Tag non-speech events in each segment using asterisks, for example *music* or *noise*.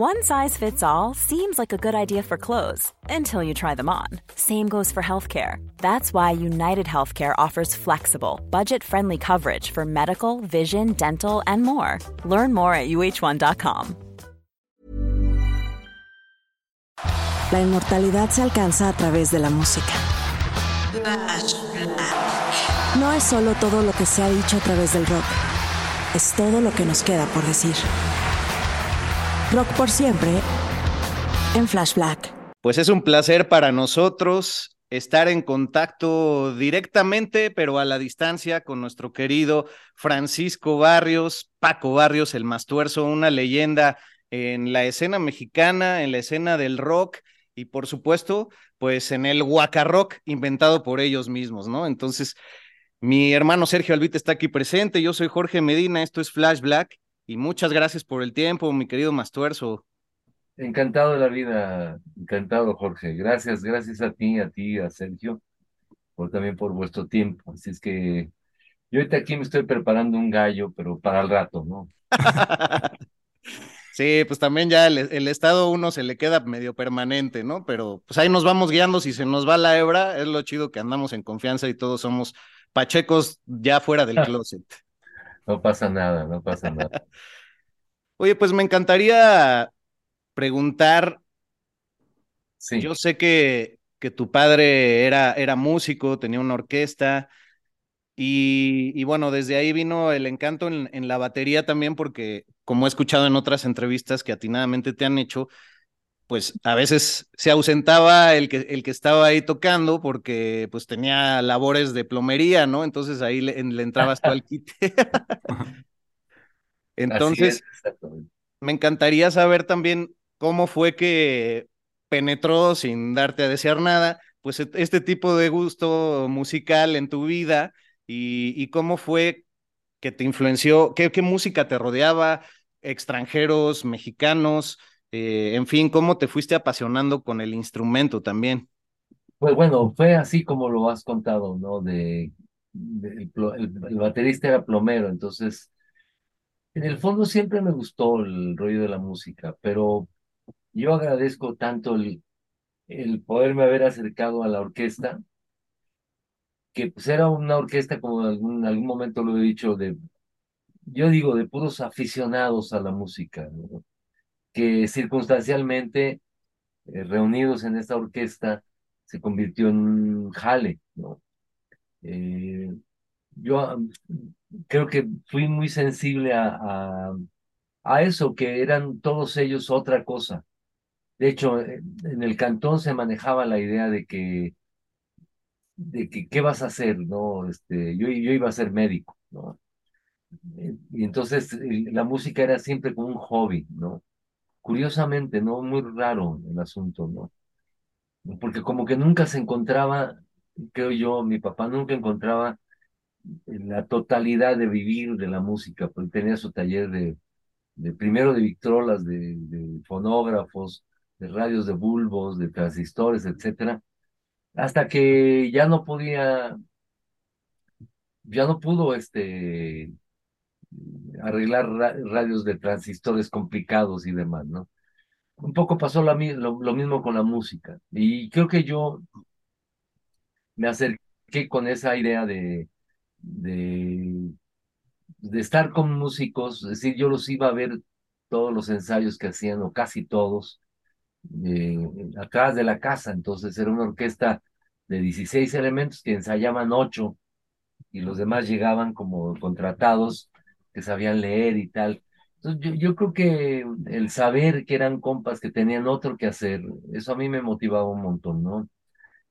One size fits all seems like a good idea for clothes until you try them on. Same goes for healthcare. That's why United Healthcare offers flexible, budget friendly coverage for medical, vision, dental, and more. Learn more at uh1.com. La inmortalidad se alcanza a través de la música. No es solo todo lo que se ha dicho a través del rock, es todo lo que nos queda por decir. Rock por siempre en Flash Black. Pues es un placer para nosotros estar en contacto directamente, pero a la distancia, con nuestro querido Francisco Barrios, Paco Barrios, el Mastuerzo, una leyenda en la escena mexicana, en la escena del rock y por supuesto, pues en el Rock inventado por ellos mismos, ¿no? Entonces, mi hermano Sergio Albite está aquí presente, yo soy Jorge Medina, esto es Flash Black y muchas gracias por el tiempo, mi querido Mastuerzo. Encantado de la vida, encantado Jorge, gracias, gracias a ti, a ti, a Sergio, por también por vuestro tiempo, así es que yo ahorita aquí me estoy preparando un gallo, pero para el rato, ¿no? *laughs* Sí, pues también ya el, estado uno se le queda medio permanente, ¿no? Pero pues ahí nos vamos guiando, si se nos va la hebra, es lo chido que andamos en confianza y todos somos pachecos ya fuera del *laughs* closet. No pasa nada, no pasa nada. *laughs* Oye, pues me encantaría preguntar, sí. yo sé que, que tu padre era, era músico, tenía una orquesta, y, bueno, desde ahí vino el encanto en, la batería también, porque como he escuchado en otras entrevistas que atinadamente te han hecho, pues a veces se ausentaba el que, el que estaba ahí tocando porque pues tenía labores de plomería, ¿no? Entonces ahí le, entrabas tú al quite. Entonces, me encantaría saber también cómo fue que penetró sin darte a desear nada, pues este tipo de gusto musical en tu vida y, cómo fue que te influenció, qué, qué música te rodeaba, extranjeros, mexicanos, eh, en fin, cómo te fuiste apasionando con el instrumento también. Pues bueno, fue así como lo has contado, ¿no? De, el, baterista era plomero, entonces, en el fondo siempre me gustó el rollo de la música, pero yo agradezco tanto el, el poderme haber acercado a la orquesta, que pues era una orquesta, como en algún, algún momento lo he dicho, de, yo digo, de puros aficionados a la música, que circunstancialmente, eh, reunidos en esta orquesta, se convirtió en un jale, ¿no? Eh, yo creo que fui muy sensible a, a, eso, que eran todos ellos otra cosa. De hecho, en el cantón se manejaba la idea de que de que qué vas a hacer, ¿no? Este, yo, yo iba a ser médico, ¿no? Eh, y entonces la música era siempre como un hobby, ¿no? Curiosamente, ¿no? Muy raro el asunto, ¿no? Porque como que nunca se encontraba, creo yo, mi papá nunca encontraba la totalidad de vivir de la música, porque tenía su taller de, primero de victrolas, de, de fonógrafos, de radios de bulbos, de transistores, etcétera, hasta que ya no podía, ya no pudo este, arreglar radios de transistores complicados y demás, ¿no? Un poco pasó lo, mismo con la música. Y creo que yo me acerqué con esa idea de, de, de estar con músicos, es decir, yo los iba a ver todos los ensayos que hacían, o casi todos, eh, atrás de la casa. Entonces era una orquesta de 16 elementos que ensayaban 8 y los demás llegaban como contratados que sabían leer y tal. Entonces yo, yo creo que el saber que eran compas que tenían otro que hacer, eso a mí me motivaba un montón, ¿no?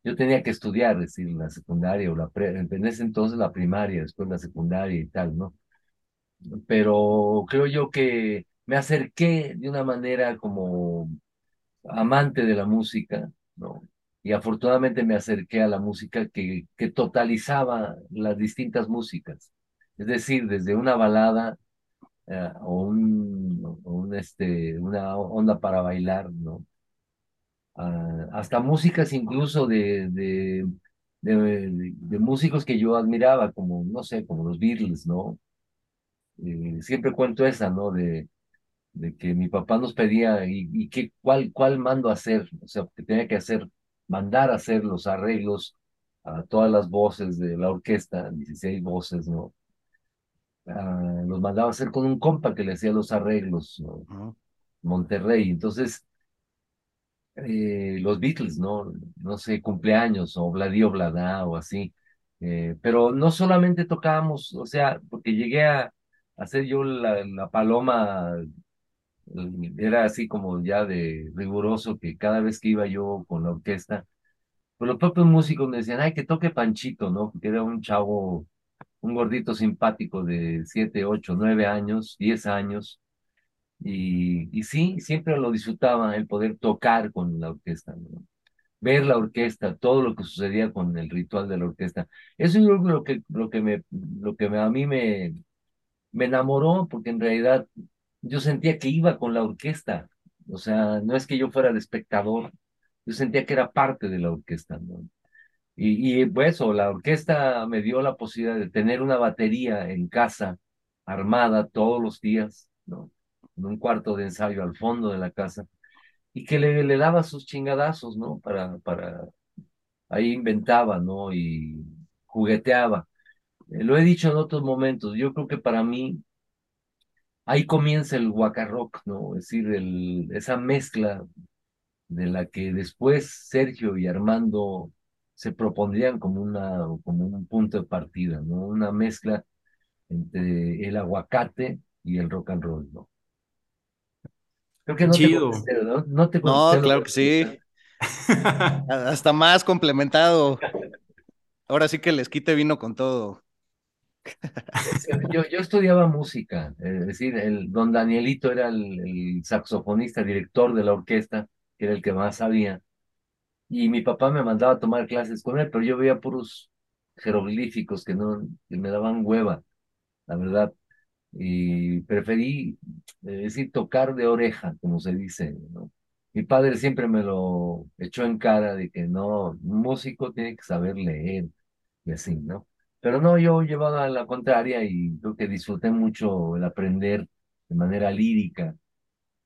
Yo tenía que estudiar, es decir, la secundaria o la pre, en ese entonces la primaria, después la secundaria y tal, ¿no? Pero creo yo que me acerqué de una manera como amante de la música, ¿no? Y afortunadamente me acerqué a la música que, que totalizaba las distintas músicas. Es decir, desde una balada eh, o, un, un, este, una onda para bailar, ¿no? Ah, hasta músicas incluso de, de, de, músicos que yo admiraba, como, no sé, como los Beatles, ¿no? Eh, siempre cuento esa, ¿no? De, de que mi papá nos pedía y, y que, cuál, cuál mando hacer, o sea, que tenía que hacer, mandar hacer los arreglos a todas las voces de la orquesta, 16 voces, ¿no? Ah, los mandaba a hacer con un compa que le hacía los arreglos, ¿no? Monterrey. Entonces, eh, los Beatles, ¿no? No sé, cumpleaños o Bladio Bladá o así. Eh, pero no solamente tocábamos, o sea, porque llegué a hacer yo la, la paloma, era así como ya de riguroso que cada vez que iba yo con la orquesta, pues los propios músicos me decían, ay, que toque Panchito, ¿no? Porque era un chavo, un gordito simpático de siete, ocho, nueve años, diez años, y, y sí, siempre lo disfrutaba el poder tocar con la orquesta, ver la orquesta, todo lo que sucedía con el ritual de la orquesta. Eso es lo que, lo que, me, lo que a mí me, me enamoró, porque en realidad yo sentía que iba con la orquesta. O sea, no es que yo fuera de espectador, yo sentía que era parte de la orquesta. Y, y pues, la orquesta me dio la posibilidad de tener una batería en casa, armada todos los días, ¿no? en un cuarto de ensayo al fondo de la casa, y que le, le daba sus chingadazos, ¿no? Para, para, ahí inventaba, ¿no? Y jugueteaba. Eh, lo he dicho en otros momentos, yo creo que para mí ahí comienza el rock, ¿no? Es decir, el, esa mezcla de la que después Sergio y Armando se propondrían como, una, como un punto de partida, ¿no? Una mezcla entre el aguacate y el rock and roll, ¿no? Creo que no Chido. te ¿no? No, te no claro que sí. *laughs* Hasta más complementado. Ahora sí que les quite vino con todo. Yo, yo estudiaba música, es decir, el don Danielito era el, saxofonista, director de la orquesta, que era el que más sabía, y mi papá me mandaba a tomar clases con él, pero yo veía puros jeroglíficos que no que me daban hueva, la verdad y preferí, eh, decir, tocar de oreja, como se dice, ¿no? Mi padre siempre me lo echó en cara de que no, un músico tiene que saber leer y así, ¿no? Pero no, yo llevaba la contraria y creo que disfruté mucho el aprender de manera lírica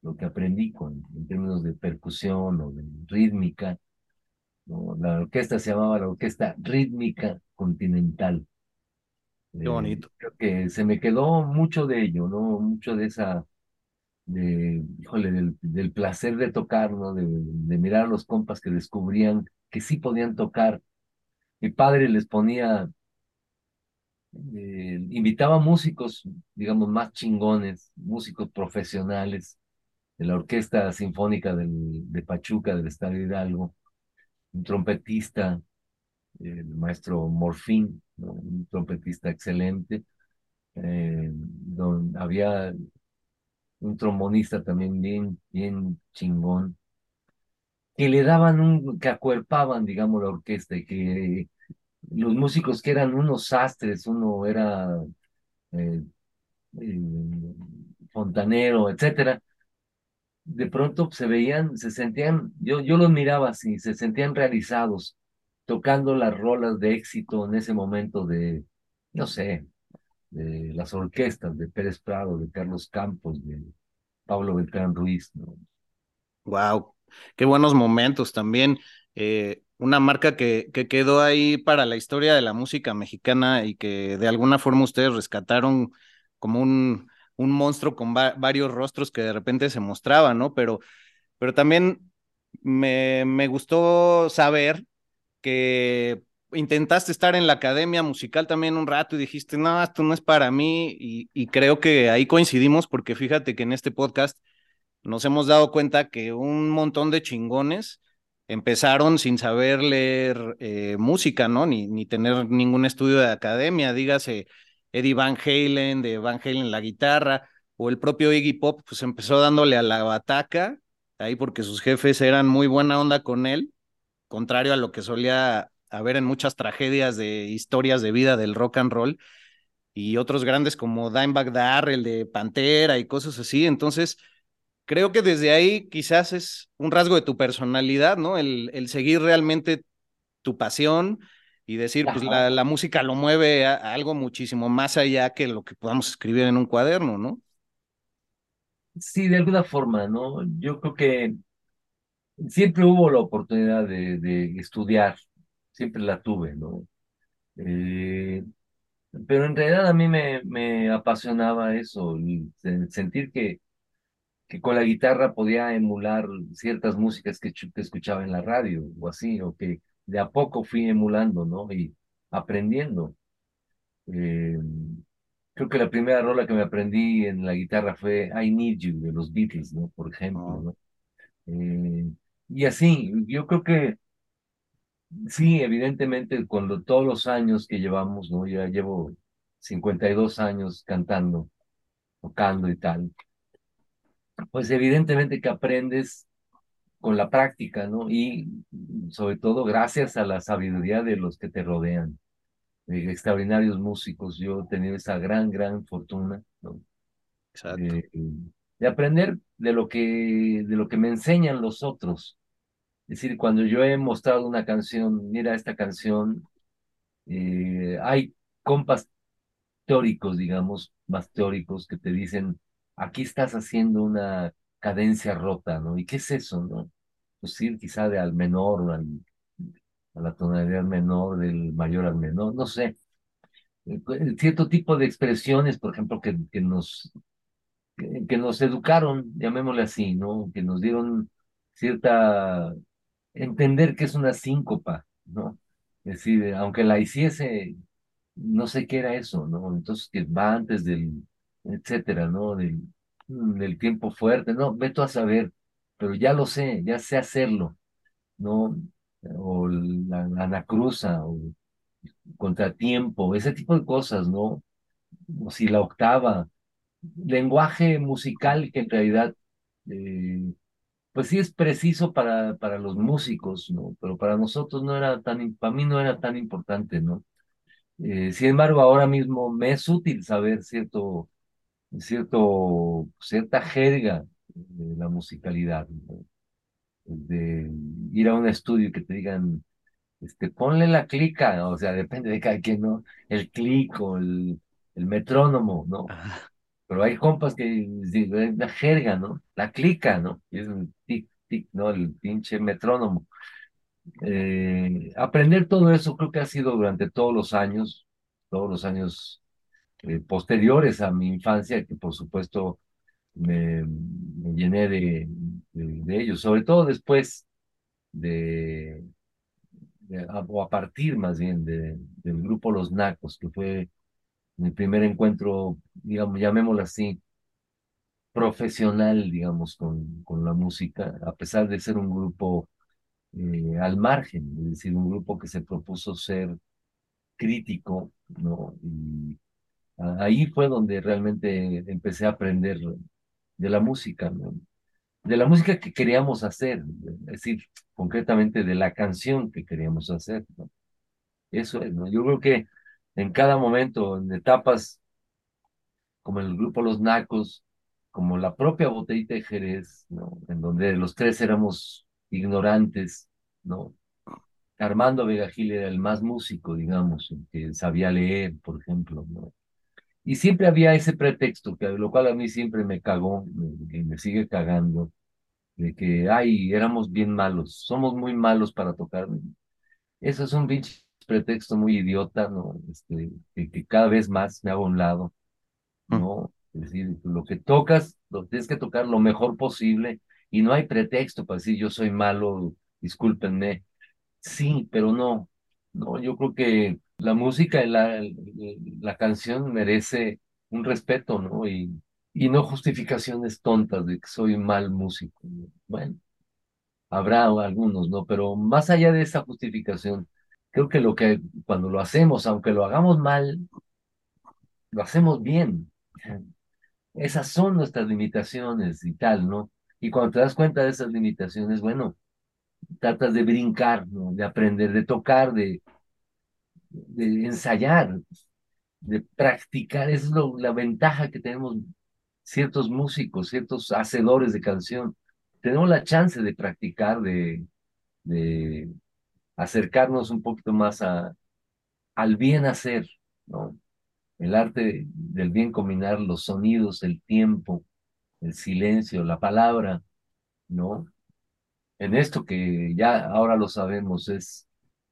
lo que aprendí con, en términos de percusión o de rítmica. ¿No? La orquesta se llamaba la Orquesta Rítmica Continental. Qué bonito. creo que se me quedó mucho de ello, ¿no? Mucho de esa, de, híjole, del, placer de tocar, ¿no? De, mirar a los compas que descubrían que sí podían tocar. Mi padre les ponía, eh, invitaba músicos, digamos, más chingones, músicos profesionales de la Orquesta Sinfónica del, de Pachuca, del Estado Hidalgo, un trompetista, el maestro Morfín, un trompetista excelente. Eh, había un trombonista también bien, bien chingón, que le daban un, que acuerpaban, digamos, la orquesta y que los músicos que eran unos sastres, uno era eh, eh, fontanero, etcétera, de pronto se veían, se sentían, yo, yo los miraba así, se sentían realizados, tocando las rolas de éxito en ese momento de, no sé, de las orquestas de Pérez Prado, de Carlos Campos, de Pablo Beltrán Ruiz. Wow, qué buenos momentos también. Eh, una marca que, que quedó ahí para la historia de la música mexicana y que de alguna forma ustedes rescataron como un, un monstruo con varios rostros que de repente se mostraban, ¿no? Pero, pero también me, me gustó saber que intentaste estar en la academia musical también un rato y dijiste, no, esto no es para mí y, creo que ahí coincidimos porque fíjate que en este podcast nos hemos dado cuenta que un montón de chingones empezaron sin saber leer eh, música, ¿no? Ni, ni tener ningún estudio de academia, dígase Eddie Van Halen, de Van Halen la guitarra, o el propio Iggy Pop, pues empezó dándole a la bataca, ahí porque sus jefes eran muy buena onda con él, contrario a lo que solía haber en muchas tragedias de historias de vida del rock and roll, y otros grandes como Dimebag Darrell de Pantera y cosas así, entonces creo que desde ahí quizás es un rasgo de tu personalidad, ¿no? El, el seguir realmente tu pasión y decir, pues la, la, música lo mueve a, algo muchísimo más allá que lo que podamos escribir en un cuaderno, ¿no? Sí, de alguna forma, ¿no? Yo creo que siempre hubo la oportunidad de, de estudiar, siempre la tuve, ¿no? Eh, pero en realidad a mí me, me apasionaba eso, sentir que que con la guitarra podía emular ciertas músicas que, escuchaba en la radio o así, o que de a poco fui emulando, ¿no? Y aprendiendo. Eh, creo que la primera rola que me aprendí en la guitarra fue I Need You de los Beatles, ¿no? Por ejemplo, ah. ¿no? Eh, y así, yo creo que sí, evidentemente, cuando todos los años que llevamos, ¿no? Ya llevo 52 años cantando, tocando y tal pues evidentemente que aprendes con la práctica, ¿no? Y sobre todo gracias a la sabiduría de los que te rodean, de extraordinarios músicos. Yo he tenido esa gran, gran fortuna, ¿no? Exacto. de aprender de lo que de lo que me enseñan los otros. Es decir, cuando yo he mostrado una canción, mira esta canción, eh, hay compas teóricos, digamos, más teóricos que te dicen, aquí estás haciendo una cadencia rota, ¿no? ¿Y qué es eso, no? Pues ir quizá de al menor al, a la tonalidad menor, del mayor al menor, no sé. Eh, cierto tipo de expresiones, por ejemplo, que, que nos que, nos educaron, llamémosle así, ¿no? Que nos dieron cierta entender que es una síncopa, ¿no? Es decir, aunque la hiciese, no sé qué era eso, ¿no? Entonces que va antes del etcétera, ¿no? Del, del tiempo fuerte, no, veto a saber, pero ya lo sé, ya sé hacerlo, ¿no? O la, anacruza, o contratiempo, ese tipo de cosas, ¿no? O si la octava, lenguaje musical que en realidad, eh, pues sí es preciso para, para los músicos, ¿no? Pero para nosotros no era tan, para mí no era tan importante, ¿no? Eh, sin embargo, ahora mismo me es útil saber cierto cierto, cierta jerga de la musicalidad, de ir a un estudio y que te digan, este, ponle la clica, o sea, depende de cada quien, ¿no? El clic o el, el metrónomo, ¿no? Pero hay compas que es la jerga, ¿no? La clica, ¿no? Y es un tic, tic, ¿no? El pinche metrónomo. Eh, aprender todo eso creo que ha sido durante todos los años, todos los años eh, posteriores a mi infancia, que por supuesto me, llené de, ellos, sobre todo después de, o a partir más bien de, del grupo Los Nacos, que fue mi primer encuentro, digamos, llamémoslo así, profesional, digamos, con, con la música, a pesar de ser un grupo eh, al margen, es decir, un grupo que se propuso ser crítico, ¿no? Ahí fue donde realmente empecé a aprender de la música, de la música que queríamos hacer, es decir, concretamente de la canción que queríamos hacer. Eso es. Yo creo que en cada momento, en etapas como el grupo Los Nacos, como la propia Botellita de Jerez, ¿no? En donde los tres éramos ignorantes, ¿no? Armando Vega Gil era el más músico, digamos, que sabía leer, por ejemplo, ¿no? Y siempre había ese pretexto, que lo cual a mí siempre me cagó y me sigue cagando, de que, ay, éramos bien malos, somos muy malos para tocar. Eso es un pinche pretexto muy idiota, ¿no? Este, que, cada vez más me hago a un lado, mm. ¿no? Es decir, lo que tocas, lo tienes que tocar lo mejor posible y no hay pretexto para decir yo soy malo, discúlpenme. Sí, pero no, no, yo creo que la música, la, la canción merece un respeto, ¿no? Y, y no justificaciones tontas de que soy mal músico. Bueno, habrá algunos, ¿no? Pero más allá de esa justificación, creo que lo que cuando lo hacemos, aunque lo hagamos mal, lo hacemos bien. esas son nuestras limitaciones y tal, ¿no? Y cuando te das cuenta de esas limitaciones, bueno, tratas de brincar, ¿no? De aprender, de tocar, de, de ensayar, de practicar. Es la ventaja que tenemos ciertos músicos, ciertos hacedores de canción. Tenemos la chance de practicar, de, de acercarnos un poquito más a, al bien hacer, ¿no? El arte del bien combinar los sonidos, el tiempo, el silencio, la palabra, ¿no? En esto que ya ahora lo sabemos es,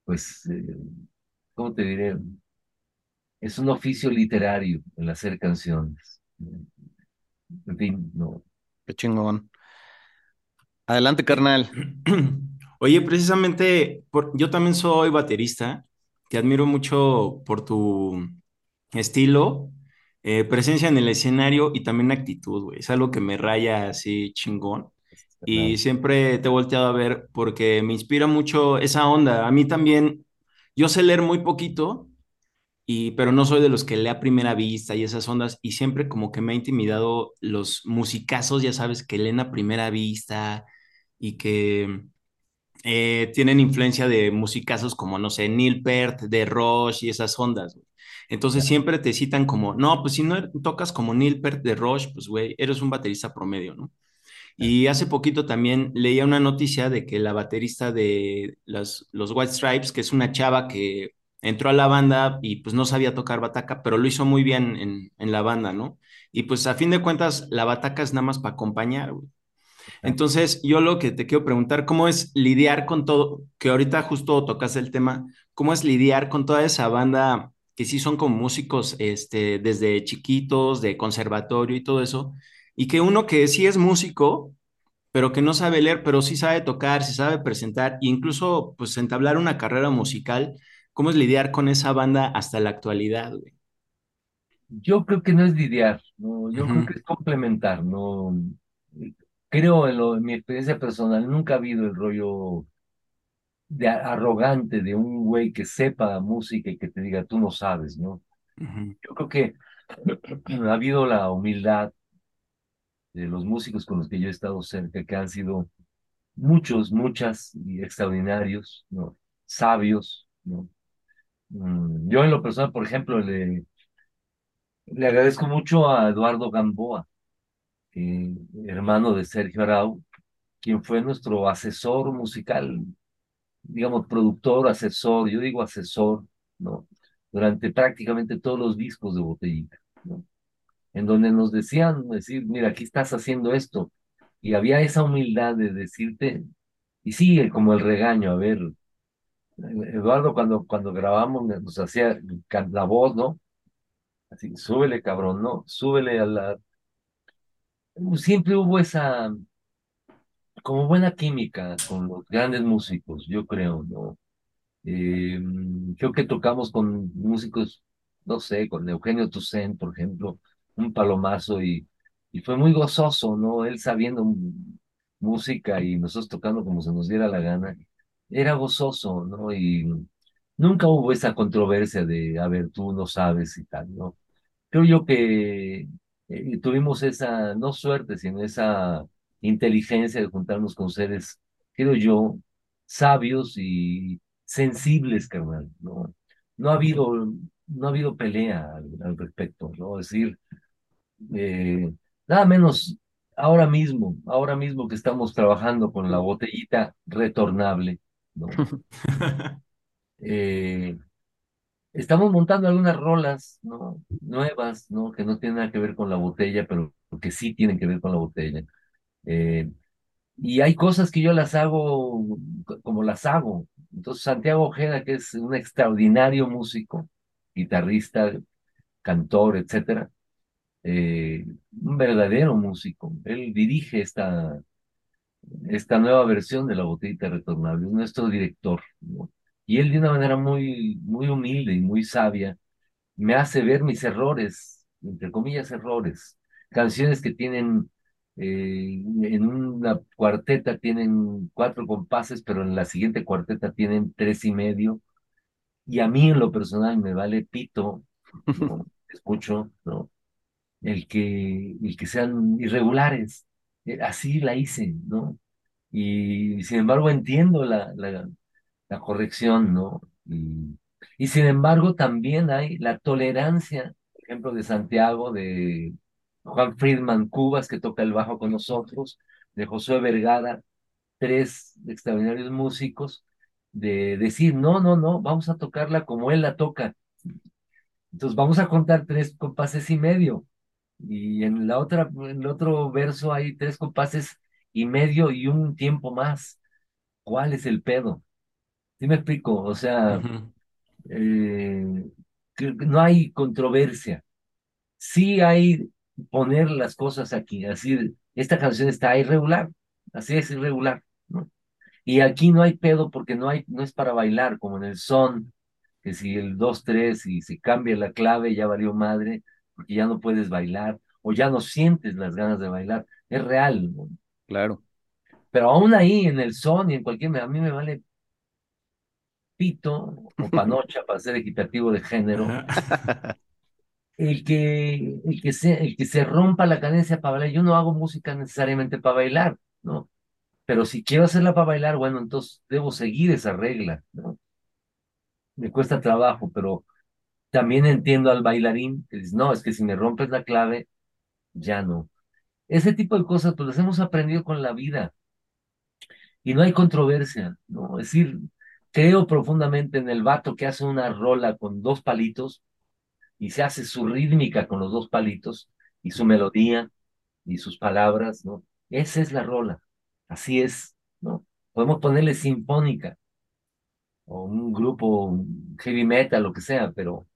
pues, eh, ¿cómo te diré? Es un oficio literario el hacer canciones. En fin, no. Qué chingón. Adelante, carnal. *clears throat* Oye, precisamente, yo también soy baterista. Te admiro mucho por tu estilo, eh, presencia en el escenario y también actitud, güey. Es algo que me raya así chingón. Y siempre te he volteado a ver porque me inspira mucho esa onda. A mí también, yo sé leer muy poquito, y, pero no soy de los que lea a primera vista y esas ondas. Y siempre como que me ha intimidado los musicazos, ya sabes, que leen a primera vista y que eh, tienen influencia de musicazos como, no sé, Neil Peart, de Rush y esas ondas. Entonces siempre te citan como, no, pues si no tocas como Neil Peart de Rush, pues güey, eres un baterista promedio, ¿no? Y hace poquito también leía una noticia de que la baterista de los White Stripes, que es una chava que entró a la banda y pues no sabía tocar bataca, pero lo hizo muy bien en, en la banda, ¿no? Y pues a fin de cuentas, la bataca es nada más para acompañar, güey. Entonces, yo lo que te quiero preguntar, ¿cómo es lidiar con todo? Que ahorita justo tocas el tema, ¿cómo es lidiar con toda esa banda que sí son como músicos este, desde chiquitos, de conservatorio y todo eso, y que uno que sí es músico, pero que no sabe leer, pero sí sabe tocar, sí sabe presentar, e incluso pues entablar una carrera musical, ¿cómo es lidiar con esa banda hasta la actualidad, güey? Yo creo que no es lidiar, no, yo creo que es complementar, no. Creo en, lo, en mi experiencia personal, nunca ha habido el rollo de arrogante de un güey que sepa música y que te diga, tú no sabes, ¿no? Yo creo que *clears throat* ha habido la humildad de los músicos con los que yo he estado cerca, que han sido muchos, muchas y extraordinarios. Sabios, ¿no? Mm, yo en lo personal, por ejemplo, le, le agradezco mucho a Eduardo Gamboa, hermano de Sergio Arau, quien fue nuestro asesor musical digamos, productor, asesor, yo digo asesor, ¿no? Durante prácticamente todos los discos de Botellita, ¿no? En donde nos decían, decir, mira, aquí estás haciendo esto. Y había esa humildad de decirte, y sigue como el regaño, a ver, Eduardo cuando, cuando grabamos nos hacía la voz, ¿no? Así, súbele, cabrón, ¿no? Súbele a la... Siempre hubo esa, como buena química con los grandes músicos, yo creo, ¿no? Eh, creo que tocamos con músicos, no sé, con Eugenio Toussaint, por ejemplo, un palomazo y, y fue muy gozoso, ¿no? Él sabiendo música y nosotros tocando como se nos diera la gana, era gozoso, ¿no? Y nunca hubo esa controversia de, a ver, tú no sabes y tal, ¿no? Creo yo que eh, tuvimos esa, no suerte, sino esa inteligencia de juntarnos con seres, creo yo, sabios y sensibles, carnal, ¿no? No ha habido, no ha habido pelea al, respecto, ¿no? Es decir, eh, nada menos ahora mismo, ahora mismo que estamos trabajando con la botellita retornable, ¿no? *laughs* Eh, estamos montando algunas rolas, ¿no? Nuevas, ¿no? Que no tienen nada que ver con la botella, pero que sí tienen que ver con la botella. Eh, y hay cosas que yo las hago como las hago. Entonces, Santiago Ojeda, que es un extraordinario músico, guitarrista, cantor, etcétera, eh, un verdadero músico. Él dirige esta, esta nueva versión de la botellita retornable, es nuestro director. Y él de una manera muy, muy humilde y muy sabia me hace ver mis errores, entre comillas errores, canciones que tienen eh, en una cuarteta tienen cuatro compases, pero en la siguiente cuarteta tienen tres y medio. Y a mí en lo personal me vale pito, *laughs* escucho, ¿no? El que, el que sean irregulares. Eh, así la hice, ¿no? Y, sin embargo entiendo la, la, corrección, ¿no? Y, y, sin embargo también hay la tolerancia, por ejemplo, de Santiago, de Juan Friedman Cubas, que toca el bajo con nosotros, de Josué Vergara, tres extraordinarios músicos, de decir, no, no, no, vamos a tocarla como él la toca. Entonces vamos a contar tres compases y medio. Y en la otra, en el otro verso hay tres compases y medio y un tiempo más. ¿Cuál es el pedo? ¿Sí me explico? O sea, eh, no hay controversia. Sí hay poner las cosas aquí, así, esta canción está irregular, así es irregular, ¿no? Y aquí no hay pedo porque no hay, no es para bailar, como en el son, que si el 2-3 y se cambia la clave ya valió madre, porque ya no puedes bailar, o ya no sientes las ganas de bailar, es real. Claro. Pero aún ahí, en el son y en cualquier, a mí me vale pito o panocha *laughs* para ser equitativo de género. el que, el que, se, el que se rompa la cadencia para bailar. Yo no hago música necesariamente para bailar, ¿no? Pero si quiero hacerla para bailar, bueno, entonces debo seguir esa regla, ¿no? Me cuesta trabajo, pero también entiendo al bailarín que dice, no, es que si me rompes la clave, ya no. Ese tipo de cosas, pues las hemos aprendido con la vida. Y no hay controversia, ¿no? Es decir, creo profundamente en el vato que hace una rola con dos palitos y se hace su rítmica con los dos palitos y su melodía y sus palabras, ¿no? Esa es la rola, así es, ¿no? Podemos ponerle sinfónica o un grupo heavy metal, lo que sea, pero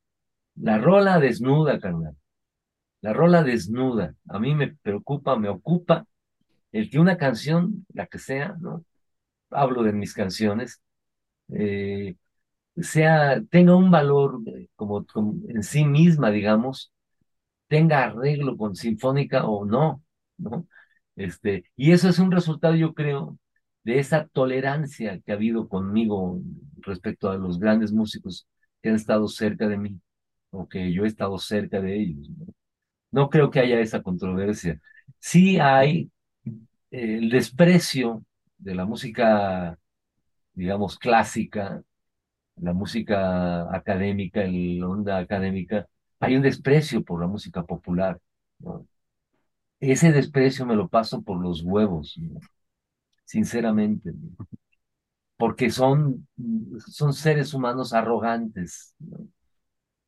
la rola desnuda, carnal. La rola desnuda. A mí me preocupa, me ocupa el que una canción, la que sea, ¿no? Hablo de mis canciones, eh, sea, tenga un valor eh, como, en sí misma, digamos, tenga arreglo con sinfónica o no, ¿no? Este, y eso es un resultado, yo creo, de esa tolerancia que ha habido conmigo respecto a los grandes músicos que han estado cerca de mí, o que yo he estado cerca de ellos. No, no creo que haya esa controversia. Sí hay eh, el desprecio de la música, digamos, clásica, la música académica, la onda académica, hay un desprecio por la música popular. Ese desprecio me lo paso por los huevos, sinceramente, porque son, son seres humanos arrogantes,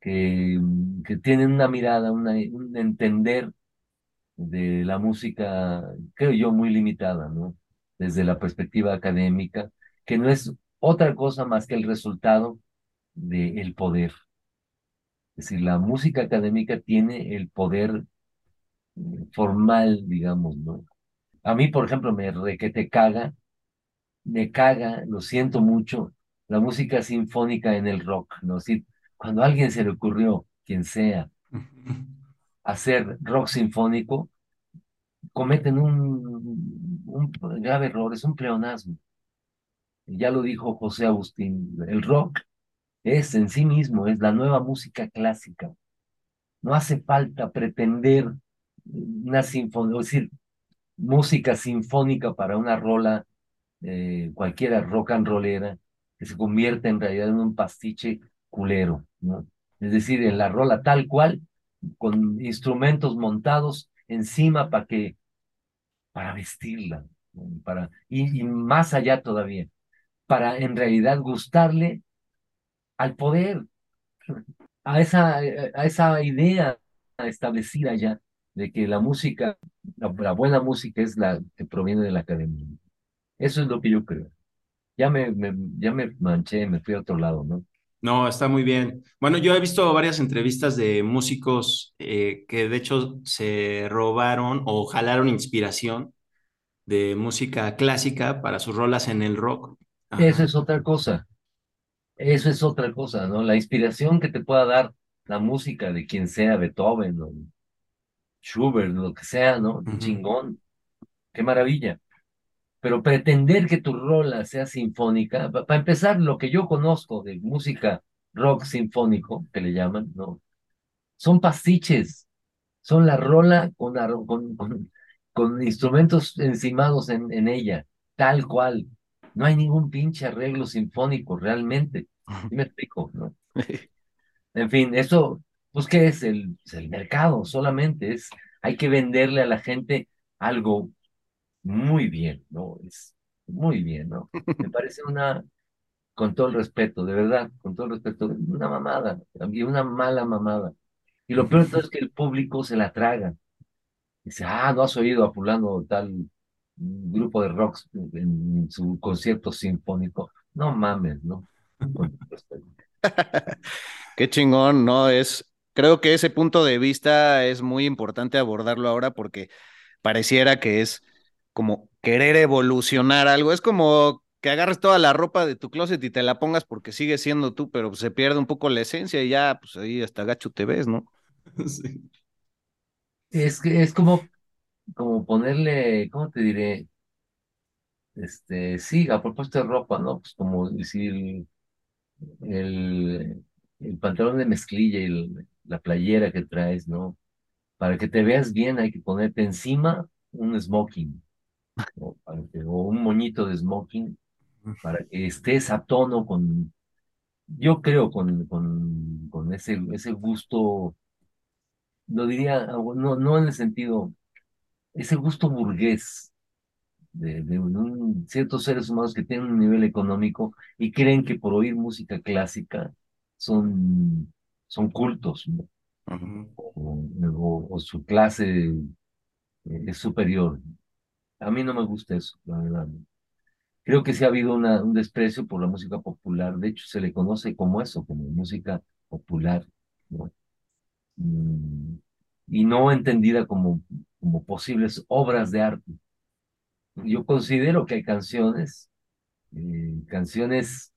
que, que, tienen una mirada, un entender de la música, creo yo, muy limitada, ¿no? Desde la perspectiva académica, que no es otra cosa más que el resultado del poder. Es decir, la música académica tiene el poder formal, digamos, ¿no? A mí, por ejemplo, me requete caga, me caga, lo siento mucho, la música sinfónica en el rock, ¿no? Es cuando a alguien se le ocurrió, quien sea, hacer rock sinfónico, cometen un, un grave error, es un pleonasmo ya lo dijo José Agustín, el rock es en sí mismo, es la nueva música clásica. No hace falta pretender una sinfonía, es decir, música sinfónica para una rola, eh, cualquiera rock and rollera, que se convierta en realidad en un pastiche culero, ¿no? Es decir, en la rola tal cual, con instrumentos montados encima para que, para vestirla, para, y más allá todavía, para en realidad gustarle al poder, a esa, a esa idea establecida ya de que la música, la, buena música es la que proviene de la academia. Eso es lo que yo creo. Ya me, ya me manché, me fui a otro lado, ¿no? No, está muy bien. Bueno, yo he visto varias entrevistas de músicos eh, que de hecho se robaron o jalaron inspiración de música clásica para sus rolas en el rock. Eso es otra cosa. Eso es otra cosa, ¿no? La inspiración que te pueda dar la música de quien sea, Beethoven o Schubert, lo que sea, ¿no? Chingón. Qué maravilla. Pero pretender que tu rola sea sinfónica, para empezar, lo que yo conozco de música rock sinfónico, que le llaman, ¿no? Son pastiches, son la rola con, con, con, instrumentos encimados en, en ella, tal cual. No hay ningún pinche arreglo sinfónico realmente. ¿Sí me explico? ¿no? *laughs* En fin, eso, pues, ¿qué es? El, el mercado solamente. Es, hay que venderle a la gente algo muy bien, ¿no? Es muy bien, ¿no? Me parece una, con todo el respeto, de verdad, con todo el respeto, una mamada, una mala mamada. Y lo peor es que el público se la traga. Dice, ah, no has oído a tal grupo de rock en su concierto sinfónico. No mames, ¿no? *laughs* Qué chingón, ¿no? Es, creo que ese punto de vista es muy importante abordarlo ahora porque pareciera que es como querer evolucionar algo. Es como que agarres toda la ropa de tu closet y te la pongas porque sigue siendo tú, pero se pierde un poco la esencia y ya, pues ahí hasta gacho te ves, ¿no? *laughs* Sí. Es que es como, como ponerle, ¿cómo te diré? Este, sí, a propósito de ropa, ¿no? Pues como decir el, el pantalón de mezclilla y la playera que traes, ¿no? Para que te veas bien hay que ponerte encima un smoking o, un moñito de smoking para que estés a tono con, yo creo, con, con, con ese, ese gusto, lo diría, no, no en el sentido, ese gusto burgués de, ciertos seres humanos que tienen un nivel económico y creen que por oír música clásica son, son cultos, o, su clase eh, es superior. A mí no me gusta eso, la verdad. Creo que sí ha habido un desprecio por la música popular. De hecho, se le conoce como eso, como música popular. Mm, y no entendida como, como posibles obras de arte. Yo considero que hay canciones, eh, canciones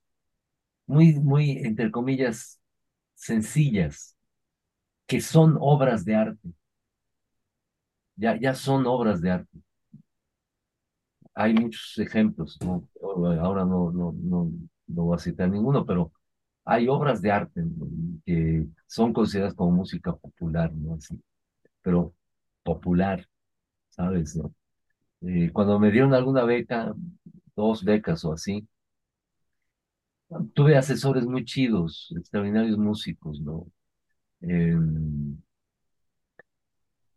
muy, muy, entre comillas, sencillas, que son obras de arte. Ya, ya son obras de arte hay muchos ejemplos, ¿no? ahora no, no, no, no voy a citar ninguno, pero hay obras de arte que son consideradas como música popular, ¿no? Así, pero popular, ¿sabes? No? Eh, cuando me dieron alguna beca, dos becas o así, tuve asesores muy chidos, extraordinarios músicos, ¿no? Em,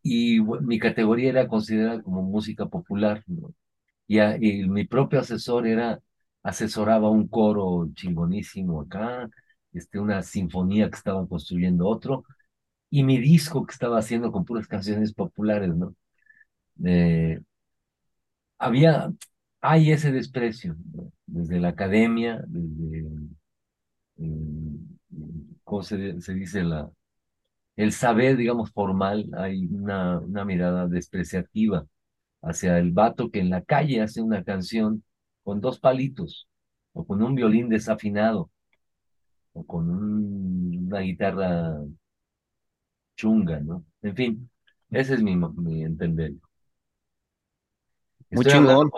y mi categoría era considerada como música popular, ¿no? Y, mi propio asesor era, asesoraba un coro chingonísimo acá, este, una sinfonía que estaban construyendo otro, y mi disco que estaba haciendo con puras canciones populares, ¿no? Eh, había, hay ese desprecio, desde la academia, desde, eh, ¿cómo se, dice? La, el saber, digamos, formal, hay una, una mirada despreciativa hacia el vato que en la calle hace una canción con dos palitos, o con un violín desafinado, o con una guitarra chunga, ¿no? En fin, ese es mi, mi entender. Muy chingón.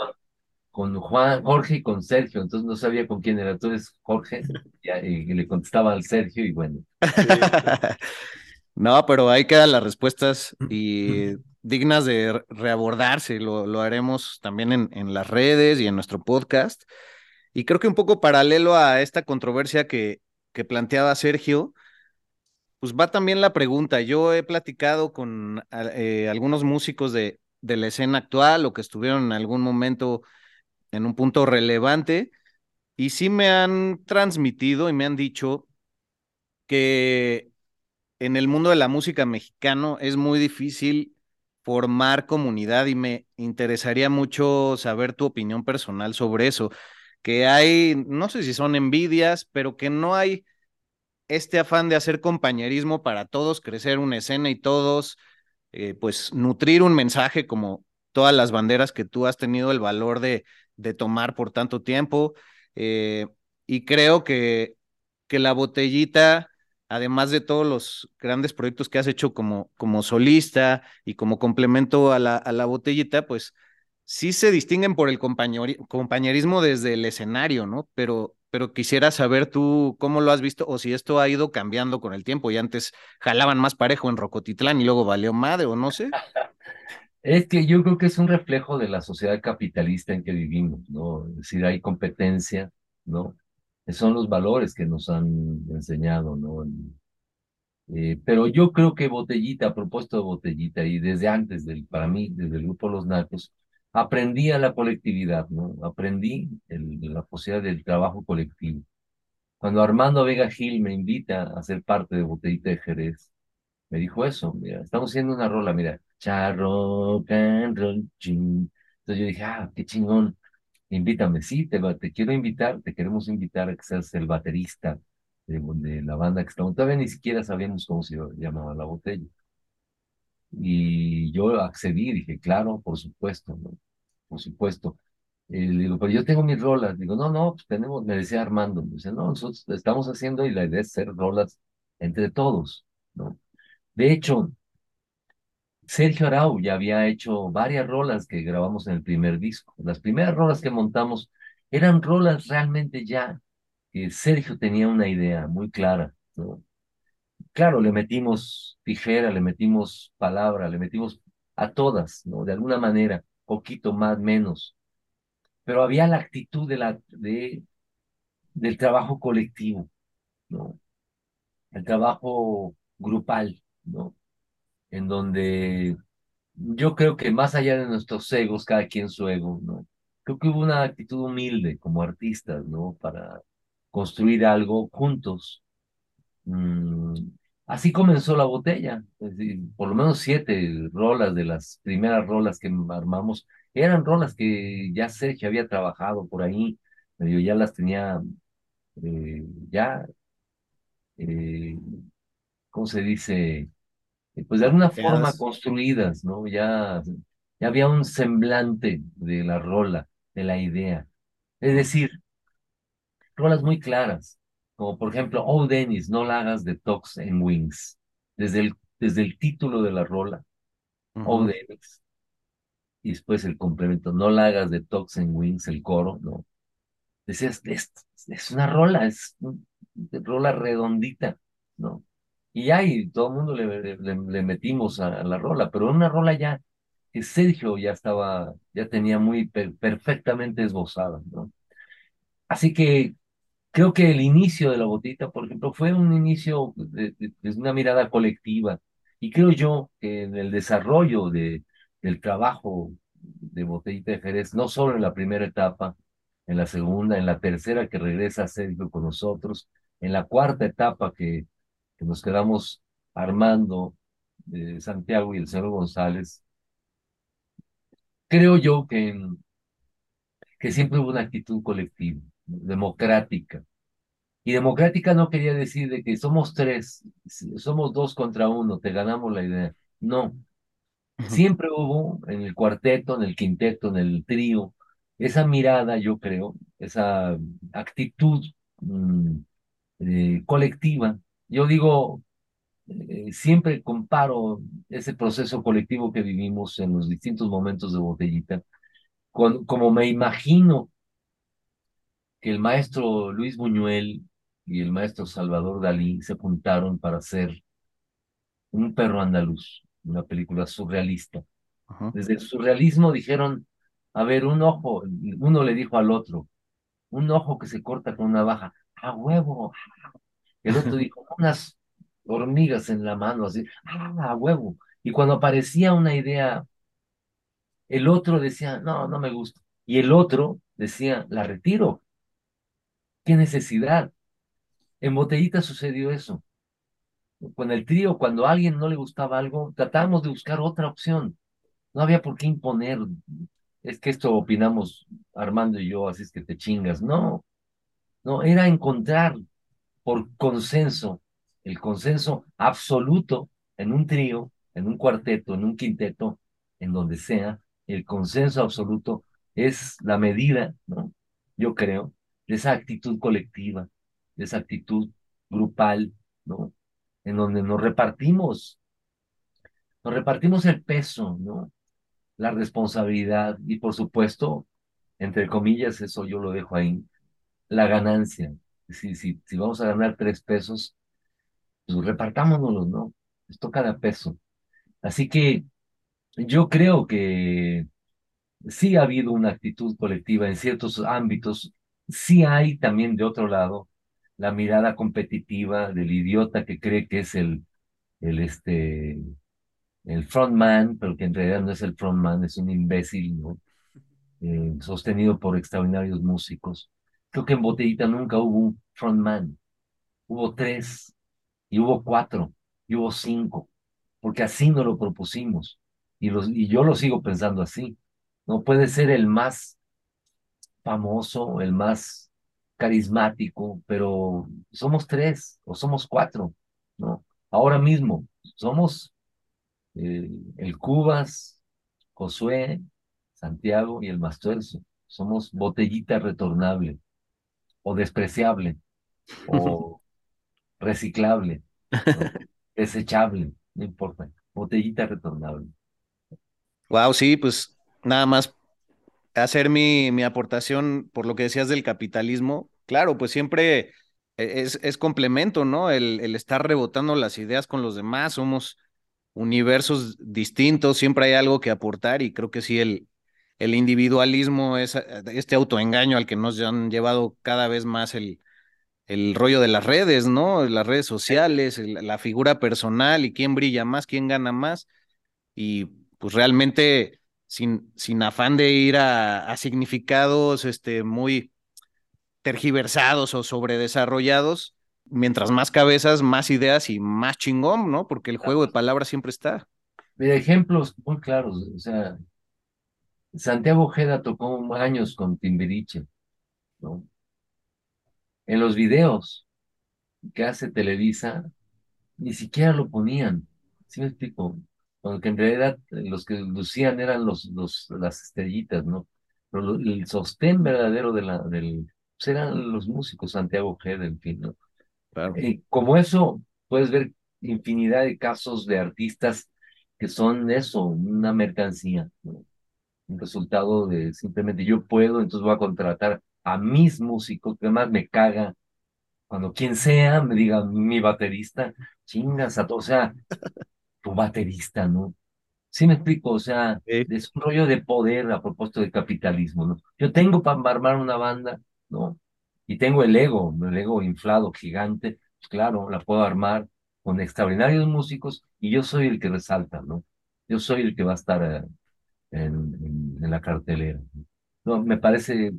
Con, Juan, Jorge y con Sergio, entonces no sabía con quién era. Tú eres Jorge, *laughs* y, le contestaba al Sergio y bueno. No, pero ahí quedan las respuestas y dignas de reabordarse, lo, lo haremos también en, en, las redes y en nuestro podcast. Y creo que un poco paralelo a esta controversia que, que planteaba Sergio, pues va también la pregunta. Yo he platicado con eh, algunos músicos de, de la escena actual o que estuvieron en algún momento en un punto relevante y sí me han transmitido y me han dicho que en el mundo de la música mexicano es muy difícil formar comunidad y me interesaría mucho saber tu opinión personal sobre eso, que hay, no sé si son envidias, pero que no hay este afán de hacer compañerismo para todos, crecer una escena y todos, eh, pues, nutrir un mensaje como todas las banderas que tú has tenido el valor de, de tomar por tanto tiempo. Eh, y creo que, que la botellita además de todos los grandes proyectos que has hecho como, como solista y como complemento a la, a la botellita, pues sí se distinguen por el compañerismo desde el escenario, ¿no? Pero, pero quisiera saber tú cómo lo has visto o si esto ha ido cambiando con el tiempo y antes jalaban más parejo en Rocotitlán y luego valió madre o no sé. *laughs* Es que yo creo que es un reflejo de la sociedad capitalista en que vivimos, ¿no? Es decir, hay competencia, ¿no? Son los valores que nos han enseñado, ¿no? Eh, pero yo creo que Botellita, a propósito de Botellita, y desde antes, del, para mí, desde el grupo Los Narcos, aprendí a la colectividad, ¿no? Aprendí la posibilidad del trabajo colectivo. Cuando Armando Vega Gil me invita a ser parte de Botellita de Jerez, me dijo eso, mira, estamos haciendo una rola, mira, charro, can, Entonces yo dije, ah, qué chingón, invítame, sí, te, te quiero invitar, te queremos invitar a que seas el baterista de, de la banda que estamos, todavía ni siquiera sabíamos cómo se llamaba la botella. Y yo accedí, dije, claro, por supuesto, ¿no? Por supuesto. Y digo, pero yo tengo mis rolas. Digo, no, no, pues tenemos, me decía Armando, dice, no, nosotros estamos haciendo y la idea es hacer rolas entre todos, ¿no? De hecho, Sergio Arau ya había hecho varias rolas que grabamos en el primer disco. Las primeras rolas que montamos eran rolas realmente ya que Sergio tenía una idea muy clara, ¿no? claro, le metimos tijera, le metimos palabra, le metimos a todas, ¿no? De alguna manera, poquito más, menos. Pero había la actitud de la, de, del trabajo colectivo, ¿no? El trabajo grupal, ¿no? En donde yo creo que más allá de nuestros egos, cada quien su ego, ¿no? Creo que hubo una actitud humilde como artistas, ¿no? Para construir algo juntos. Mm, Así comenzó la botella. por lo menos siete rolas de las primeras rolas que armamos eran rolas que ya Sergio había trabajado por ahí, medio ya las tenía eh, ya, eh, ¿cómo se dice? Pues de alguna forma construidas, ¿no? Ya, ya había un semblante de la rola, de la idea. Es decir, rolas muy claras como por ejemplo, Oh Dennis, no la hagas de Tox en Wings, desde el, desde el título de la rola, Oh Dennis, y después el complemento, no la hagas de Tox en Wings, el coro, ¿no? Decías, es, es una rola, es una rola redondita, ¿no? Y ahí todo el mundo le, le, metimos a, la rola, pero una rola ya que Sergio ya estaba, ya tenía muy perfectamente esbozada. Así que creo que el inicio de la botita, por ejemplo, fue un inicio de, una mirada colectiva. Y creo yo que en el desarrollo de, del trabajo de Botellita de Jerez, no solo en la primera etapa, en la segunda, en la tercera que regresa Sergio con nosotros, en la cuarta etapa que, que nos quedamos armando de Santiago y el señor González, creo yo que, que siempre hubo una actitud colectiva democrática. Y democrática no quería decir de que somos tres, somos dos contra uno, te ganamos la idea. No. Siempre hubo en el cuarteto, en el quinteto, en el trío, esa mirada, yo creo, esa actitud mm, eh, colectiva. Yo digo, eh, siempre comparo ese proceso colectivo que vivimos en los distintos momentos de botellita, con, como me imagino que el maestro Luis Buñuel y el maestro Salvador Dalí se juntaron para hacer Un perro andaluz, una película surrealista. Desde el surrealismo dijeron, a ver, un ojo, uno le dijo al otro, un ojo que se corta con una baja, a huevo. El otro dijo, unas hormigas en la mano, así, ah, a huevo. Y cuando aparecía una idea, el otro decía, no, no me gusta. Y el otro decía, la retiro. ¿Qué necesidad? En Botellita sucedió eso. Con el trío, cuando a alguien no le gustaba algo, tratábamos de buscar otra opción. No había por qué imponer. Es que esto opinamos Armando y yo, así es que te chingas. No, no, era encontrar por consenso, el consenso absoluto en un trío, en un cuarteto, en un quinteto, en donde sea, el consenso absoluto es la medida, ¿no? Yo creo, de esa actitud colectiva, de esa actitud grupal, ¿no? En donde nos repartimos, nos repartimos el peso, ¿no? la responsabilidad y por supuesto, entre comillas, eso yo lo dejo ahí, la ganancia. Si, si, si vamos a ganar tres pesos, pues repartámonos, ¿no? Esto cada peso. Así que yo creo que sí ha habido una actitud colectiva en ciertos ámbitos, sí hay también de otro lado la mirada competitiva del idiota que cree que es el, el, este, el frontman, pero que en realidad no es el frontman, es un imbécil, ¿no? Eh, sostenido por extraordinarios músicos. Creo que en Botellita nunca hubo un frontman, hubo tres, y hubo cuatro, y hubo cinco, porque así nos lo propusimos, y yo lo sigo pensando así. No puede ser el más famoso, el más carismático, pero somos tres o somos cuatro, ¿no? Ahora mismo somos eh, el Cubas, Josué, Santiago y el Mastuerzo. Somos botellita retornable o despreciable o *laughs* reciclable, *laughs* desechable, no importa. Botellita retornable. Wow, sí, pues nada más hacer mi, mi aportación por lo que decías del capitalismo. Claro, pues siempre e, es, es complemento, ¿no? El, el, estar rebotando las ideas con los demás, somos universos distintos, siempre hay algo que aportar y creo que sí, el, el individualismo es este autoengaño al que nos han llevado cada vez más el, el rollo de las redes, ¿no? Las redes sociales, la figura personal y quién brilla más, quién gana más. Y pues realmente sin, sin afán de ir a, a significados este, muy tergiversados o sobredesarrollados, mientras más cabezas, más ideas y más chingón, ¿no? Porque el juego de palabras siempre está. De ejemplos muy claros, o sea, Santiago Ojeda tocó años con Timbiriche, ¿no? En los videos que hace Televisa, ni siquiera lo ponían, ¿sí me explico? Porque en realidad los que lucían eran los, los, las estrellitas, ¿no? Pero el sostén verdadero de la, del, pues eran los músicos, Santiago Ojeda, en fin, ¿no? Y como eso, puedes ver infinidad de casos de artistas que son eso, una mercancía, ¿no? Un resultado de simplemente yo puedo, entonces voy a contratar a mis músicos, que además me caga cuando quien sea me diga mi baterista, chingas a todo, o sea, tu baterista, ¿no? Sí me explico, o sea, es un rollo de poder a propósito de capitalismo, ¿no? Yo tengo para armar una banda, ¿no? y tengo el ego, el ego inflado, gigante, pues claro, la puedo armar con extraordinarios músicos y yo soy el que resalta, ¿no? Yo soy el que va a estar en, la cartelera. No, me parece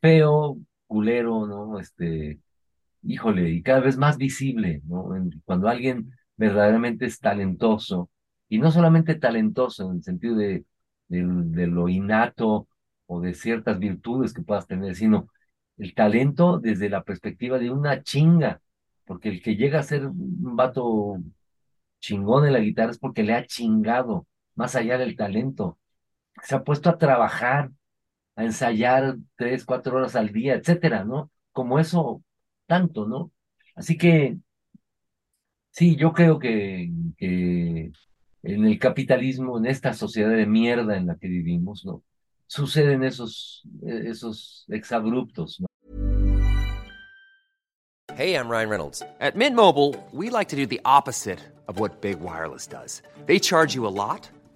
feo, culero, ¿no? Este, híjole, y cada vez más visible, ¿no? Cuando alguien verdaderamente es talentoso, y no solamente talentoso en el sentido de, de, de lo innato o de ciertas virtudes que puedas tener, sino el talento desde la perspectiva de una chinga, porque el que llega a ser un vato chingón en la guitarra es porque le ha chingado, más allá del talento. Se ha puesto a trabajar, a ensayar tres, cuatro horas al día, etcétera, ¿no? Como eso, tanto, ¿no? Así que, sí, yo creo que, que en el capitalismo, en esta sociedad de mierda en la que vivimos, ¿no? Suceden esos, esos exabruptos. Hey, I'm Ryan Reynolds. At Mint Mobile, we like to do the opposite of what Big Wireless does. They charge you a lot,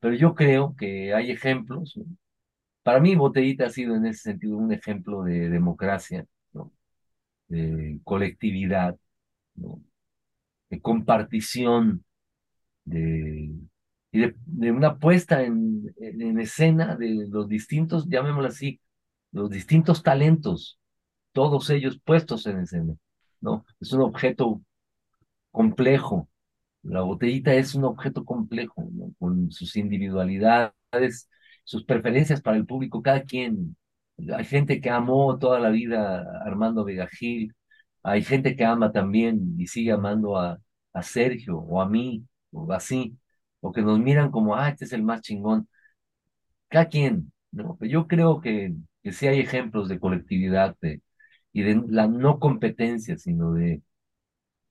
Pero yo creo que hay ejemplos. Para mí, Botellita ha sido en ese sentido un ejemplo de democracia, de colectividad, de compartición, de, y de, de una puesta en, en, escena de los distintos, llamémoslo así, los distintos talentos, todos ellos puestos en escena, ¿no? Es un objeto complejo. La botellita es un objeto complejo, con sus individualidades, sus preferencias para el público, cada quien. Hay gente que amó toda la vida a Armando Vega Gil, hay gente que ama también y sigue amando a, a Sergio o a mí, o así, o que nos miran como, ah, este es el más chingón. Cada quien, ¿no? Yo creo que, que sí hay ejemplos de colectividad de, y de la no competencia, sino de,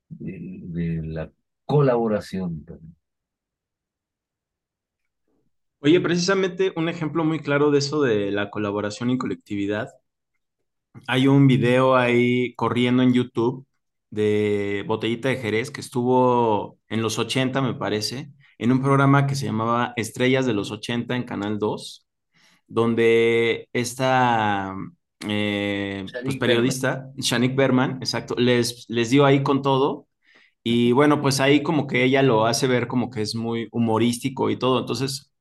de, de la colaboración. Oye, precisamente un ejemplo muy claro de eso de la colaboración y colectividad. Hay un video ahí corriendo en YouTube de Botellita de Jerez que estuvo en los 80, me parece, en un programa que se llamaba Estrellas de los 80 en Canal 2, donde esta eh, pues, periodista, Shanik Berman, exacto, les, les dio ahí con todo. Y bueno, pues ahí como que ella lo hace ver como que es muy humorístico y todo. Entonces,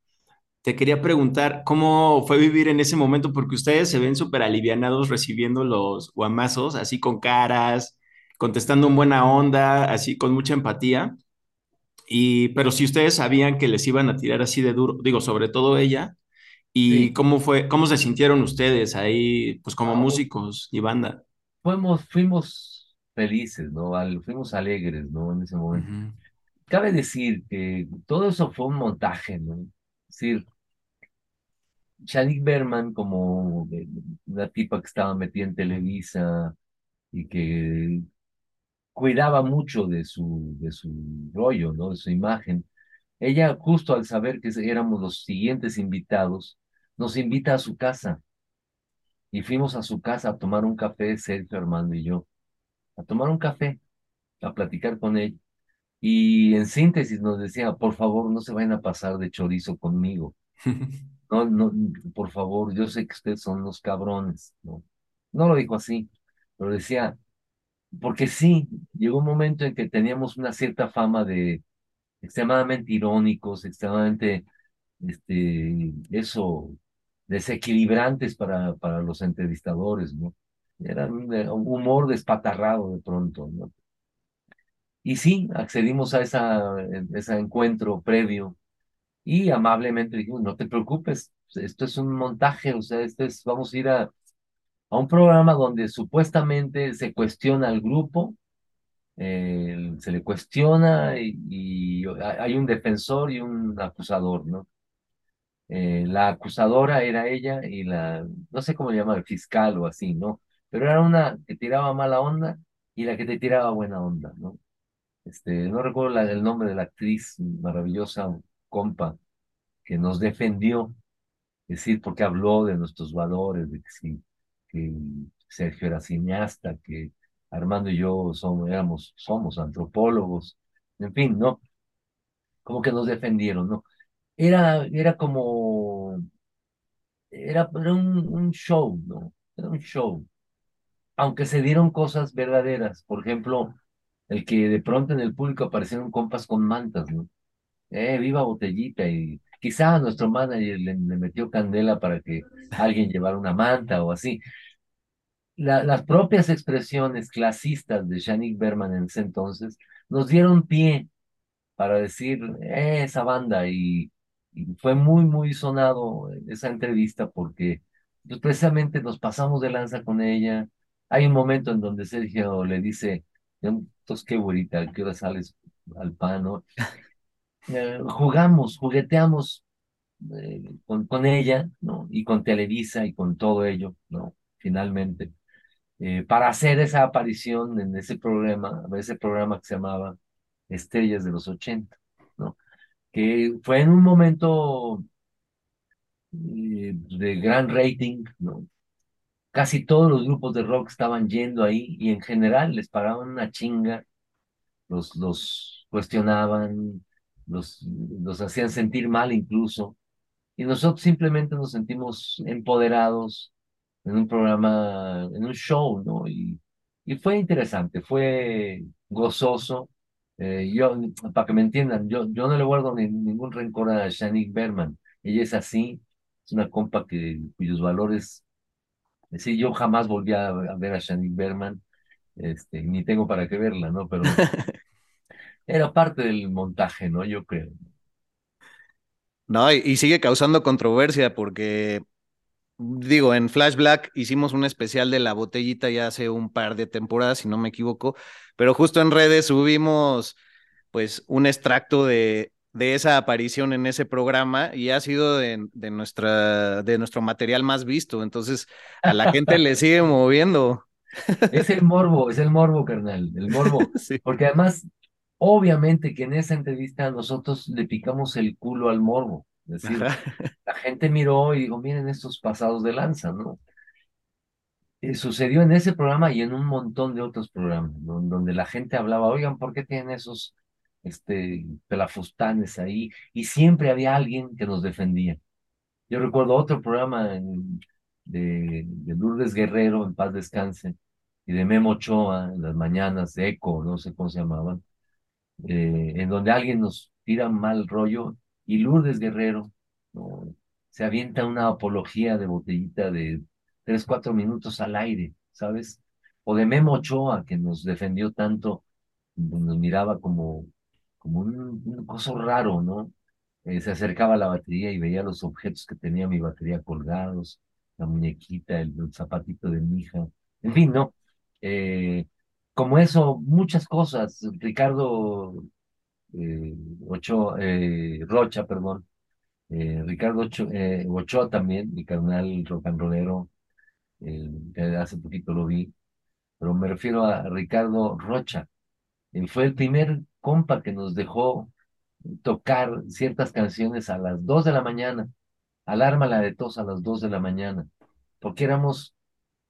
te quería preguntar cómo fue vivir en ese momento, porque ustedes se ven súper alivianados recibiendo los guamazos, así con caras, contestando en buena onda, así con mucha empatía. Y, pero si ustedes sabían que les iban a tirar así de duro, digo, sobre todo ella, ¿y cómo fue, cómo se sintieron ustedes ahí, pues como músicos y banda? Fuimos, fuimos felices, ¿no? fuimos alegres, ¿no? En ese momento. Cabe decir que todo eso fue un montaje, ¿no? Es decir, Shanik Berman, como una tipa que estaba metida en Televisa y que cuidaba mucho de su, de su rollo, ¿no? De su imagen. Ella, justo al saber que éramos los siguientes invitados, nos invita a su casa. Y fuimos a su casa a tomar un café, Sergio, Armando y yo. A tomar un café, a platicar con él. Y en síntesis nos decía, por favor, no se vayan a pasar de chorizo conmigo. *laughs* No, no, por favor, yo sé que ustedes son unos cabrones, ¿no? No lo dijo así, pero decía, porque sí, llegó un momento en que teníamos una cierta fama de extremadamente irónicos, extremadamente, este, eso, desequilibrantes para, para los entrevistadores, ¿no? Era un, humor despatarrado de pronto, ¿no? Y sí, accedimos a esa, ese encuentro previo y amablemente dijimos, no te preocupes, esto es un montaje, o sea, esto es, vamos a ir a, a un programa donde supuestamente se cuestiona al grupo, eh, se le cuestiona y, hay un defensor y un acusador, ¿no? Eh, la acusadora era ella y la, no sé cómo le llama, el fiscal o así, ¿no? Pero era una que tiraba mala onda y la que te tiraba buena onda, ¿no? Este, no recuerdo el nombre de la actriz maravillosa, compa, que nos defendió, es decir, porque habló de nuestros valores, de que si que Sergio era cineasta, que Armando y yo somos, éramos, somos antropólogos, en fin, ¿no? Como que nos defendieron, ¿no? Era, era como, era, un, un show, ¿no? Era un show. Aunque se dieron cosas verdaderas, por ejemplo, el que de pronto en el público aparecieron compas con mantas, ¿no? eh, viva botellita, y quizá nuestro manager le, metió candela para que alguien llevara una manta o así. La, las propias expresiones clasistas de Shanik Berman en ese entonces nos dieron pie para decir eh, esa banda y, y, fue muy, muy sonado esa entrevista porque pues, precisamente nos pasamos de lanza con ella. Hay un momento en donde Sergio le dice, entonces qué güerita, ¿qué hora sales al pan? ¿no? *laughs* Eh, jugamos, jugueteamos eh, con, con ella, ¿no? Y con Televisa y con todo ello, ¿no? Finalmente. Eh, para hacer esa aparición en ese programa, ese programa que se llamaba Estrellas de los 80, ¿no? Que fue en un momento eh, de gran rating, ¿no? Casi todos los grupos de rock estaban yendo ahí y en general les pagaban una chinga, los, los cuestionaban, los, los hacían sentir mal incluso, y nosotros simplemente nos sentimos empoderados en un programa, en un show, ¿no? Y, y fue interesante, fue gozoso. Eh, yo, para que me entiendan, yo, yo no le guardo ni, ningún rencor a Shanik Berman. Ella es así, es una compa que, cuyos valores, sí, yo jamás volví a, ver a Shanik Berman, este, ni tengo para qué verla, ¿no? Pero *laughs* era parte del montaje, ¿no? Yo creo. No, y, y sigue causando controversia porque digo, en Flash Black hicimos un especial de la botellita ya hace un par de temporadas, si no me equivoco, pero justo en redes subimos pues un extracto de, de esa aparición en ese programa y ha sido de, de, nuestra, de nuestro material más visto, entonces a la gente le *laughs* sigue moviendo. Es el morbo, es el morbo, carnal, el morbo, *laughs* sí. porque además, obviamente que en esa entrevista nosotros le picamos el culo al morbo. Es decir, la gente miró y dijo, miren estos pasados de lanza, ¿no? Eh, sucedió en ese programa y en un montón de otros programas, ¿no? donde la gente hablaba, oigan, ¿por qué tienen esos este, pelafustanes ahí? Y siempre había alguien que nos defendía. Yo recuerdo otro programa de, de, Lourdes Guerrero, en paz descanse, y de Memo Ochoa, en las mañanas, de Eco, no sé cómo se llamaban, eh, en donde alguien nos tira mal rollo y Lourdes Guerrero se avienta una apología de botellita de tres, cuatro minutos al aire, ¿sabes? O de Memo Ochoa, que nos defendió tanto, nos miraba como, como un, un coso raro, ¿no? Eh, se acercaba a la batería y veía los objetos que tenía mi batería colgados, la muñequita, el, el zapatito de mi hija, en fin, ¿no? Eh, como eso, muchas cosas. Ricardo eh, Ochoa, eh, Rocha, perdón, Ricardo Ocho, Ochoa también, mi carnal rock and hace poquito lo vi, pero me refiero a Ricardo Rocha. Él fue el primer compa que nos dejó tocar ciertas canciones a las 2 de la mañana, alarma la de tos a las 2 de la mañana, porque éramos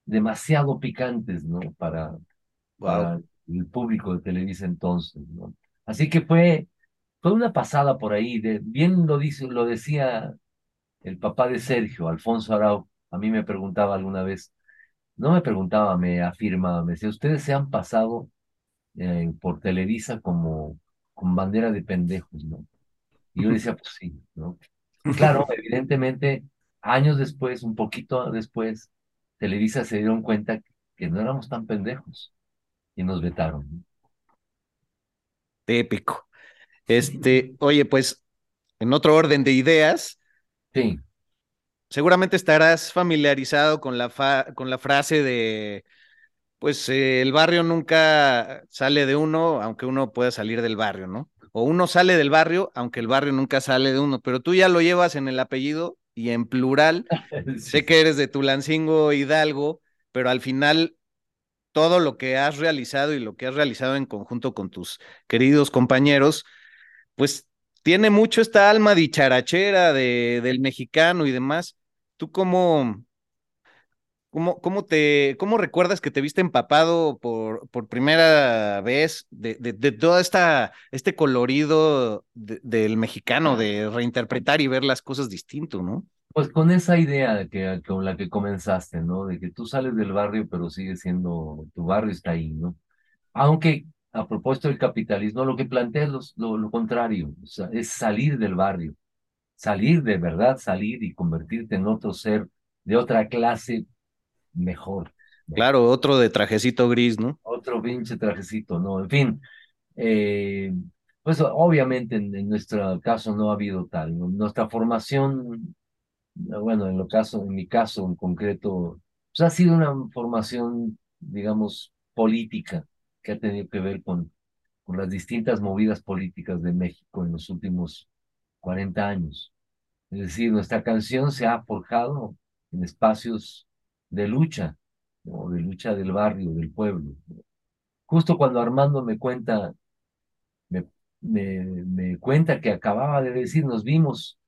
demasiado picantes, ¿no? Para, wow. para el público de Televisa entonces, ¿no? Así que fue, fue una pasada por ahí. De, bien lo, dice, lo decía el papá de Sergio, Alfonso Arau. A mí me preguntaba alguna vez, no me preguntaba, me afirmaba, me decía, ustedes se han pasado eh, por Televisa como con bandera de pendejos, ¿no? Y yo decía, pues sí, ¿no? *laughs* Claro, evidentemente, años después, un poquito después, Televisa se dieron cuenta que no éramos tan pendejos y nos vetaron. ¿no? Épico. Este, oye, pues en otro orden de ideas. Sí. Seguramente estarás familiarizado con la, fa con la frase de, pues eh, el barrio nunca sale de uno, aunque uno pueda salir del barrio, ¿no? O uno sale del barrio, aunque el barrio nunca sale de uno, pero tú ya lo llevas en el apellido y en plural. *laughs* sí. Sé que eres de Tulancingo Hidalgo, pero al final todo lo que has realizado y lo que has realizado en conjunto con tus queridos compañeros, pues tiene mucho esta alma dicharachera de, del mexicano y demás. ¿Tú cómo, cómo, cómo, te, cómo recuerdas que te viste empapado por, por primera vez de, de, de todo esta, este colorido de, del mexicano, de reinterpretar y ver las cosas distinto, ¿no? Pues con esa idea de que, con la que comenzaste, ¿no? De que tú sales del barrio, pero sigue siendo, tu barrio está ahí, ¿no? Aunque a propósito del capitalismo, lo que plantea es lo, lo, contrario, es salir del barrio, salir de verdad, salir y convertirte en otro ser de otra clase mejor. Claro, otro de trajecito gris, ¿no? Otro pinche trajecito, ¿no? En fin, eh, pues obviamente en, nuestro caso no ha habido tal. Nuestra formación, bueno, en, lo caso, en mi caso en concreto, pues ha sido una formación, digamos, política que ha tenido que ver con, con las distintas movidas políticas de México en los últimos 40 años. Es decir, nuestra canción se ha forjado en espacios de lucha, de lucha del barrio, del pueblo. Justo cuando Armando me cuenta, me, me, cuenta que acababa de decir, nos vimos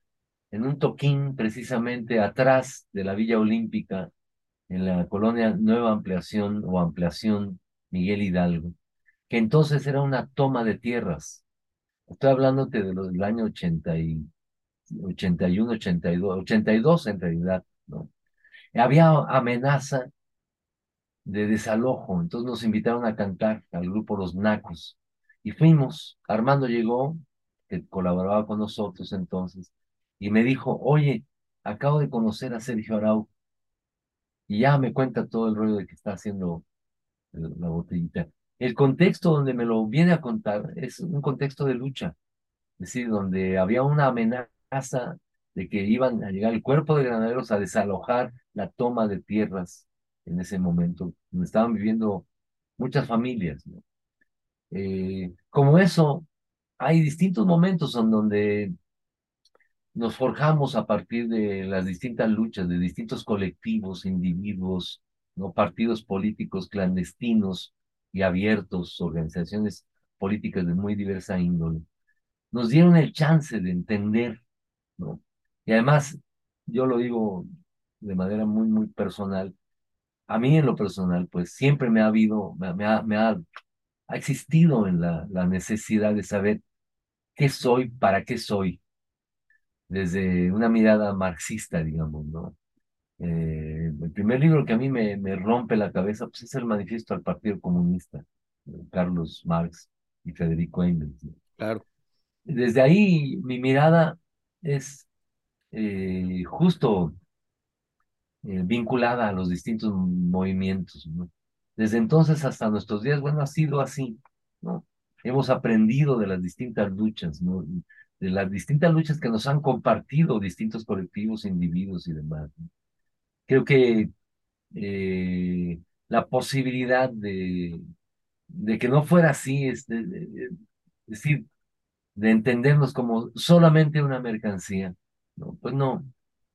en un toquín precisamente atrás de la Villa Olímpica, en la colonia Nueva Ampliación o Ampliación Miguel Hidalgo, que entonces era una toma de tierras. Estoy hablándote de los del año 80 y, 81, 82, 82 en realidad, ¿no? Había amenaza de desalojo, entonces nos invitaron a cantar al grupo Los Nacos y fuimos. Armando llegó, que colaboraba con nosotros entonces, y me dijo, oye, acabo de conocer a Sergio Arau y ya me cuenta todo el rollo de que está haciendo la botellita. El contexto donde me lo viene a contar es un contexto de lucha, es decir, donde había una amenaza de que iban a llegar el cuerpo de granaderos a desalojar la toma de tierras en ese momento, donde estaban viviendo muchas familias. Eh, como eso, hay distintos momentos en donde nos forjamos a partir de las distintas luchas de distintos colectivos, individuos, ¿no? partidos políticos clandestinos y abiertos, organizaciones políticas de muy diversa índole, nos dieron el chance de entender, ¿no? Y además, yo lo digo de manera muy, muy personal, a mí en lo personal, pues siempre me ha habido, me, ha, me ha, ha, existido en la, la necesidad de saber qué soy, para qué soy, desde una mirada marxista, digamos, ¿no? Eh, el primer libro que a mí me, me, rompe la cabeza pues, es el Manifiesto al Partido Comunista, Carlos Marx y Federico Engels. Claro. Desde ahí mi mirada es eh, justo eh, vinculada a los distintos movimientos. Desde entonces hasta nuestros días, bueno, ha sido así. Hemos aprendido de las distintas luchas, de las distintas luchas que nos han compartido distintos colectivos, individuos y demás. Creo que eh, la posibilidad de, de que no fuera así, es, decir, de entendernos como solamente una mercancía, ¿no? Pues no,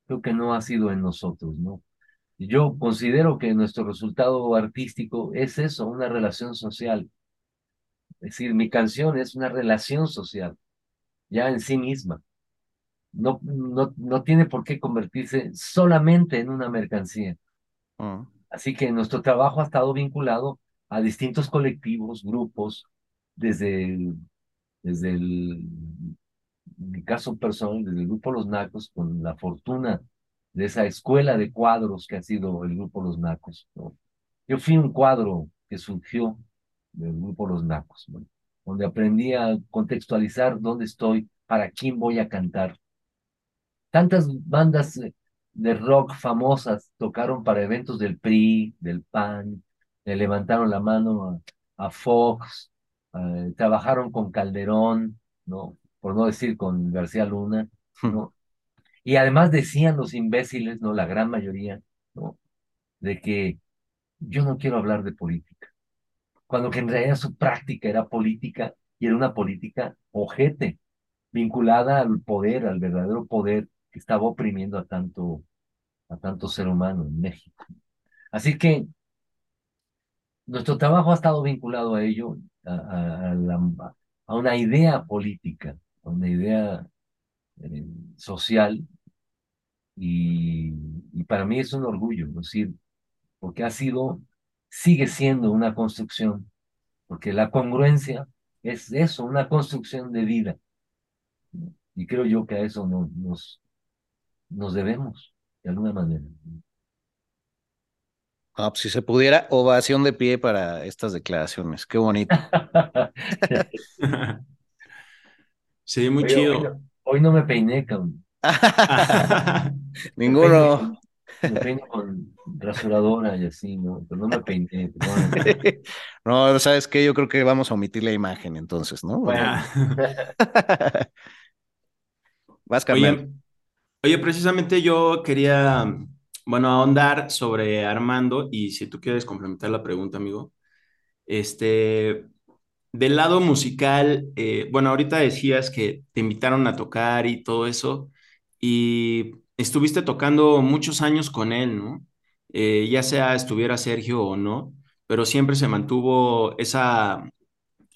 creo que no ha sido en nosotros, ¿no? Yo considero que nuestro resultado artístico es eso, una relación social. Es decir, mi canción es una relación social, ya en sí misma. No, no, no tiene por qué convertirse solamente en una mercancía. Ah. Así que nuestro trabajo ha estado vinculado a distintos colectivos, grupos, desde desde el, mi caso personal, desde el grupo Los Nacos, con la fortuna de esa escuela de cuadros que ha sido el grupo Los Nacos. Yo fui un cuadro que surgió del grupo Los Nacos, donde aprendí a contextualizar dónde estoy, para quién voy a cantar. Tantas bandas de rock famosas tocaron para eventos del PRI, del PAN, le levantaron la mano a, Fox, eh, trabajaron con Calderón, ¿no? Por no decir con García Luna, ¿no? Y además decían los imbéciles, ¿no? La gran mayoría, ¿no? De que yo no quiero hablar de política. Cuando que en realidad su práctica era política y era una política ojete, vinculada al poder, al verdadero poder que estaba oprimiendo a tanto, a tanto ser humano en México. Así que nuestro trabajo ha estado vinculado a ello, a, a una idea política, una idea eh, social y, para mí es un orgullo, es decir, porque ha sido, sigue siendo una construcción, porque la congruencia es eso, una construcción de vida. Y creo yo que a eso nos, nos debemos, de alguna manera. Ah, pues si se pudiera, ovación de pie para estas declaraciones. Qué bonito. *laughs* *laughs* sí, muy Oye, chido. Hoy no, hoy no me peiné, cabrón. *laughs* Ninguno. Me peino con rasuradora y así, ¿no? Pero no me peiné. *laughs* no, ¿sabes qué? Yo creo que vamos a omitir la imagen entonces, ¿no? Bueno. *laughs* Vas, Oye, oye, precisamente yo quería, bueno, ahondar sobre Armando y si tú quieres complementar la pregunta, amigo. Este, del lado musical, eh, bueno, ahorita decías que te invitaron a tocar y todo eso, y estuviste tocando muchos años con él, ¿no? Eh, ya sea estuviera Sergio o no, pero siempre se mantuvo esa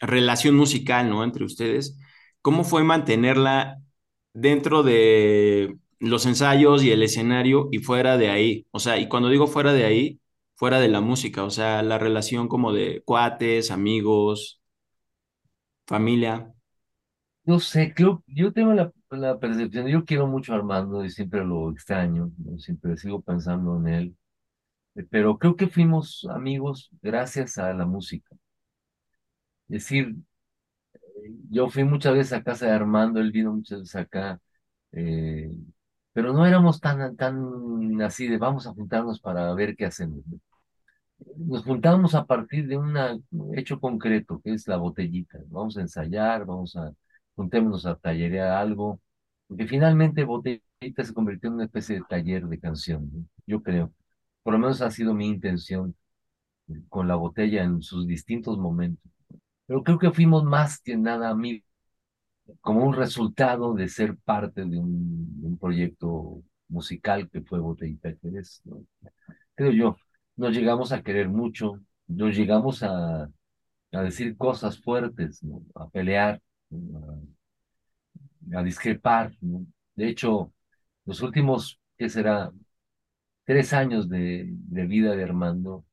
relación musical, ¿no? Entre ustedes. ¿Cómo fue mantenerla dentro de los ensayos y el escenario y fuera de ahí? O sea, y cuando digo fuera de ahí, fuera de la música, o sea, la relación como de cuates, amigos, familia. No sé, creo, yo tengo la, la percepción, yo quiero mucho a Armando y siempre lo extraño, siempre sigo pensando en él, eh, pero creo que fuimos amigos gracias a la música. Es decir, yo fui muchas veces a casa de Armando, él vino muchas veces acá, eh, pero no éramos tan, tan así de vamos a juntarnos para ver qué hacemos. Nos juntábamos a partir de un hecho concreto, que es la botellita. Vamos a ensayar, vamos a, juntémonos a tallerear algo, porque finalmente botellita se convirtió en una especie de taller de canción, ¿no? yo creo. Por lo menos ha sido mi intención con la botella en sus distintos momentos. Pero creo que fuimos más que nada amigos, como un resultado de ser parte de un, de un proyecto musical que fue Botellita Jerez, ¿no? creo yo. Nos llegamos a querer mucho, nos llegamos a, a decir cosas fuertes, a pelear, a, discrepar. De hecho, los últimos, ¿qué será? Tres años de, de vida de Armando,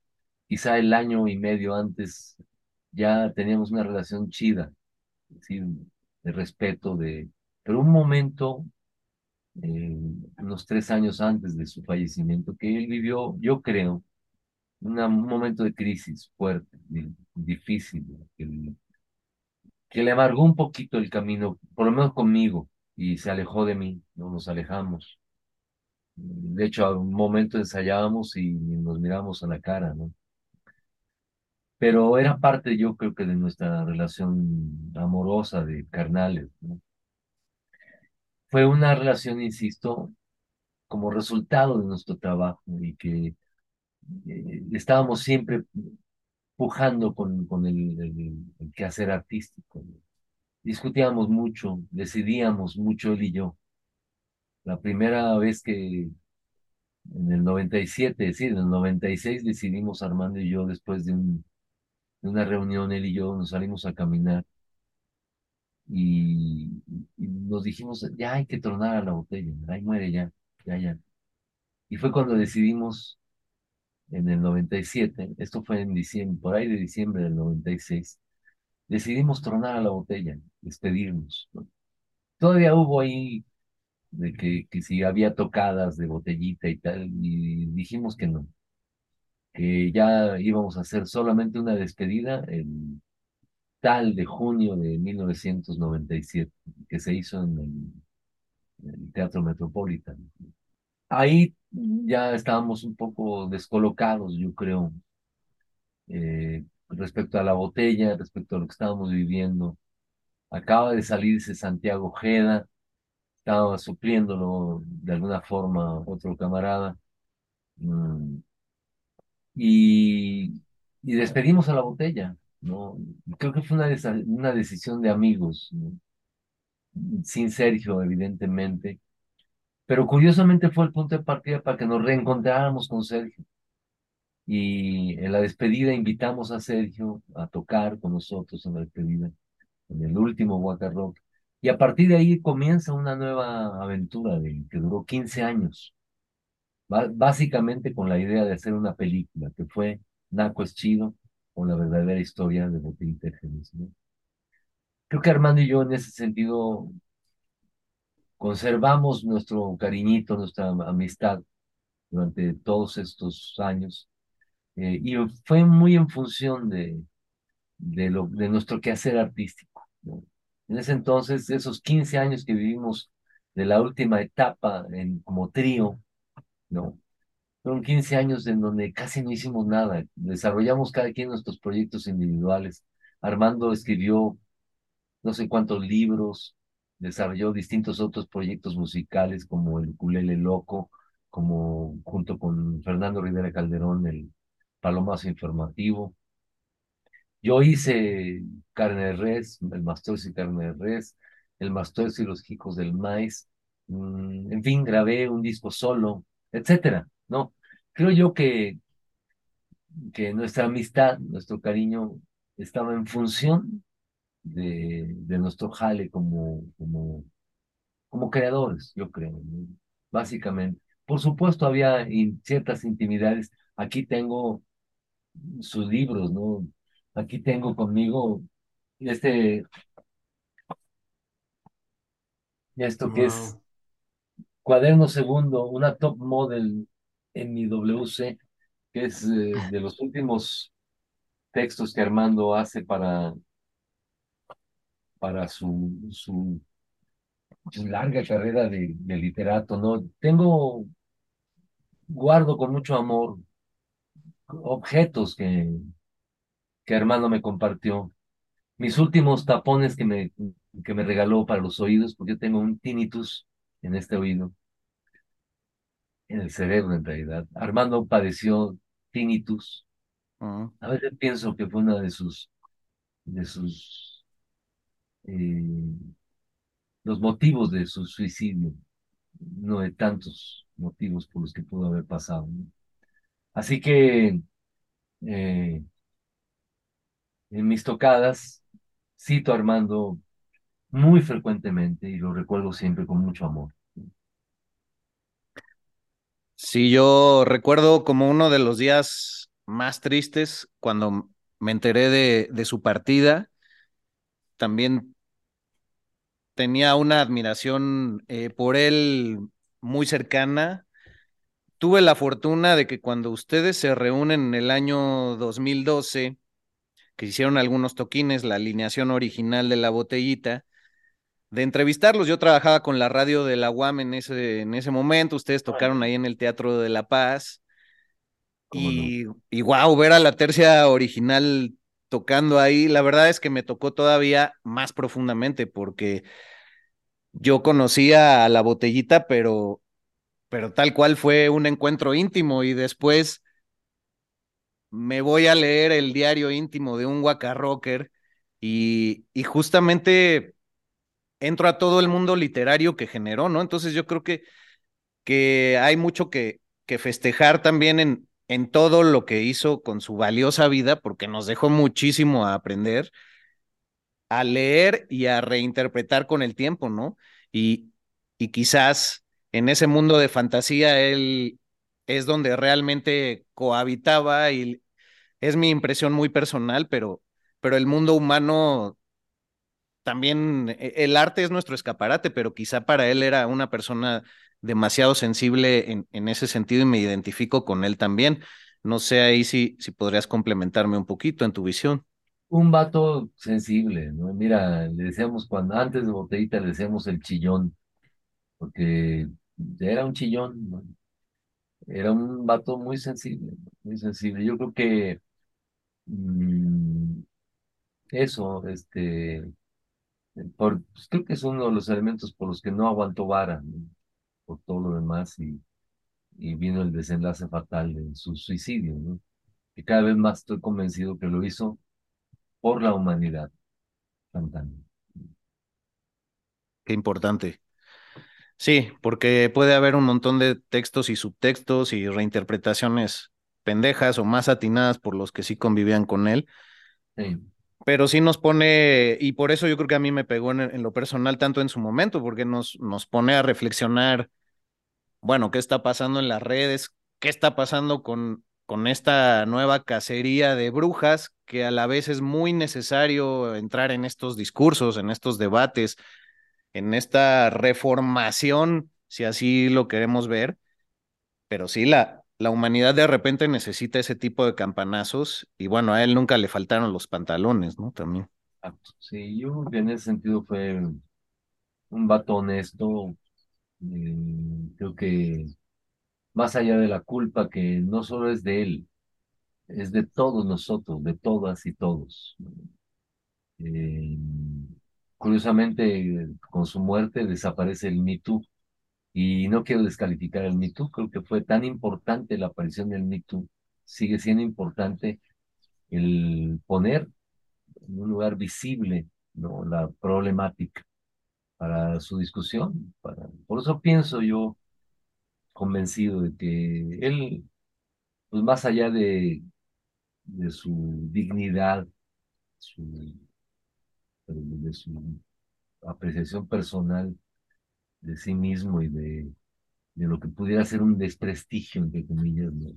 quizá el año y medio antes ya teníamos una relación chida, de respeto, de... pero un momento, eh, unos tres años antes de su fallecimiento, que él vivió, yo creo, un momento de crisis fuerte, difícil, que, le amargó un poquito el camino, por lo menos conmigo, y se alejó de mí, no nos alejamos. De hecho, a un momento ensayábamos y nos miramos a la cara, ¿no? pero era parte, yo creo que de nuestra relación amorosa de carnales. ¿no? Fue una relación, insisto, como resultado de nuestro trabajo y que estábamos siempre pujando con, con el, el, el quehacer artístico. Discutíamos mucho, decidíamos mucho él y yo. La primera vez que en el 97, sí, en el 96 decidimos Armando y yo después de un de una reunión, él y yo nos salimos a caminar y, y, nos dijimos, ya hay que tronar a la botella, ahí muere ya, ya, ya. Y fue cuando decidimos en el 97, esto fue en diciembre, por ahí de diciembre del 96, decidimos tronar a la botella, despedirnos. ¿no? Todavía hubo ahí de que, que si había tocadas de botellita y tal, y dijimos que no, que ya íbamos a hacer solamente una despedida el tal de junio de 1997, que se hizo en el, el Teatro Metropolitan. Ahí ya estábamos un poco descolocados, yo creo, eh, respecto a la botella, respecto a lo que estábamos viviendo. Acaba de salirse Santiago Jeda, estaba supliéndolo de alguna forma otro camarada. Mm, y, y, despedimos a la botella, ¿no? Creo que fue una, una decisión de amigos, ¿no? sin Sergio, evidentemente, pero curiosamente fue el punto de partida para que nos reencontráramos con Sergio. Y en la despedida invitamos a Sergio a tocar con nosotros en la despedida, en el último Waka Rock. Y a partir de ahí comienza una nueva aventura de, que duró 15 años básicamente con la idea de hacer una película, que fue Naco es chido, o la verdadera historia de Botellita ¿no? Creo que Armando y yo en ese sentido conservamos nuestro cariñito, nuestra amistad durante todos estos años, Eh, y fue muy en función de, de, lo, de nuestro quehacer artístico. En ese entonces, esos 15 años que vivimos de la última etapa en, como trío, ¿no? Fueron 15 años en donde casi no hicimos nada. Desarrollamos cada quien nuestros proyectos individuales. Armando escribió no sé cuántos libros, desarrolló distintos otros proyectos musicales como el Culele Loco, como junto con Fernando Rivera Calderón, el Palomazo Informativo. Yo hice Carne de Res, el Mastorcio y Carne de Res, el Mastorcio y los Hijos del Maíz, mm, en fin, grabé un disco solo, etcétera, ¿no? Creo yo que, que nuestra amistad, nuestro cariño estaba en función de, de nuestro jale como, como, como creadores, yo creo, básicamente. Por supuesto, había ciertas intimidades. Aquí tengo sus libros, ¿no? Aquí tengo conmigo este, esto que es cuaderno segundo, una top model en mi WC, que es eh, de los últimos textos que Armando hace para, para su, su, larga carrera de, de, literato, ¿no? Tengo, guardo con mucho amor objetos que, que Armando me compartió. Mis últimos tapones que me, que me regaló para los oídos, porque yo tengo un tinnitus en este oído en el cerebro en realidad. Armando padeció tinnitus. Ah. A veces pienso que fue una de sus, de sus, eh, los motivos de su suicidio, no de tantos motivos por los que pudo haber pasado. Así que eh, en mis tocadas cito a Armando muy frecuentemente y lo recuerdo siempre con mucho amor. Sí, yo recuerdo como uno de los días más tristes cuando me enteré de, de su partida. También tenía una admiración eh, por él muy cercana. Tuve la fortuna de que cuando ustedes se reúnen en el año 2012, que hicieron algunos toquines, la alineación original de la botellita, de entrevistarlos. Yo trabajaba con la radio de la UAM en ese, en ese momento, ustedes tocaron ahí en el Teatro de la Paz. Y, y wow, ver a la tercia original tocando ahí, la verdad es que me tocó todavía más profundamente porque yo conocía a la botellita, pero, pero tal cual fue un encuentro íntimo y después me voy a leer el diario íntimo de un Waka Rocker y, y justamente entro a todo el mundo literario que generó, ¿no? Entonces yo creo que, que hay mucho que, que festejar también en, en todo lo que hizo con su valiosa vida, porque nos dejó muchísimo a aprender, a leer y a reinterpretar con el tiempo, ¿no? Y, y quizás en ese mundo de fantasía él es donde realmente cohabitaba y es mi impresión muy personal, pero, pero el mundo humano también e, el arte es nuestro escaparate, pero quizá para él era una persona demasiado sensible en, en ese sentido y me identifico con él también. No sé ahí si, si podrías complementarme un poquito en tu visión. Un vato sensible, ¿no? Mira, le decíamos cuando antes de botellita le decíamos el chillón, porque era un chillón, ¿no? Era un vato muy sensible, muy sensible. Yo creo que mm, eso, este, por, pues, creo que es uno de los elementos por los que no aguantó vara, por todo lo demás, y, y vino el desenlace fatal de su suicidio, ¿no? que cada vez más estoy convencido que lo hizo por la humanidad cantando. Qué importante. Sí, porque puede haber un montón de textos y subtextos y reinterpretaciones pendejas o más atinadas por los que sí convivían con él. Sí pero sí nos pone, y por eso yo creo que a mí me pegó en, lo personal tanto en su momento, porque nos, nos pone a reflexionar, bueno, qué está pasando en las redes, qué está pasando con, con esta nueva cacería de brujas, que a la vez es muy necesario entrar en estos discursos, en estos debates, en esta reformación, si así lo queremos ver, pero sí, la, la humanidad de repente necesita ese tipo de campanazos y bueno, a él nunca le faltaron los pantalones, ¿no? También. Sí, yo en ese sentido fue un vato honesto. Eh, creo que más allá de la culpa que no solo es de él, es de todos nosotros, de todas y todos. Eh, curiosamente, con su muerte desaparece el Me Too. Y no quiero descalificar el Me creo que fue tan importante la aparición del Me sigue siendo importante el poner en un lugar visible ¿no? la problemática para su discusión. Por eso pienso yo convencido de que él, pues más allá de, de su dignidad, de su apreciación personal de sí mismo y de, de lo que pudiera ser un desprestigio, entre comillas, ¿no?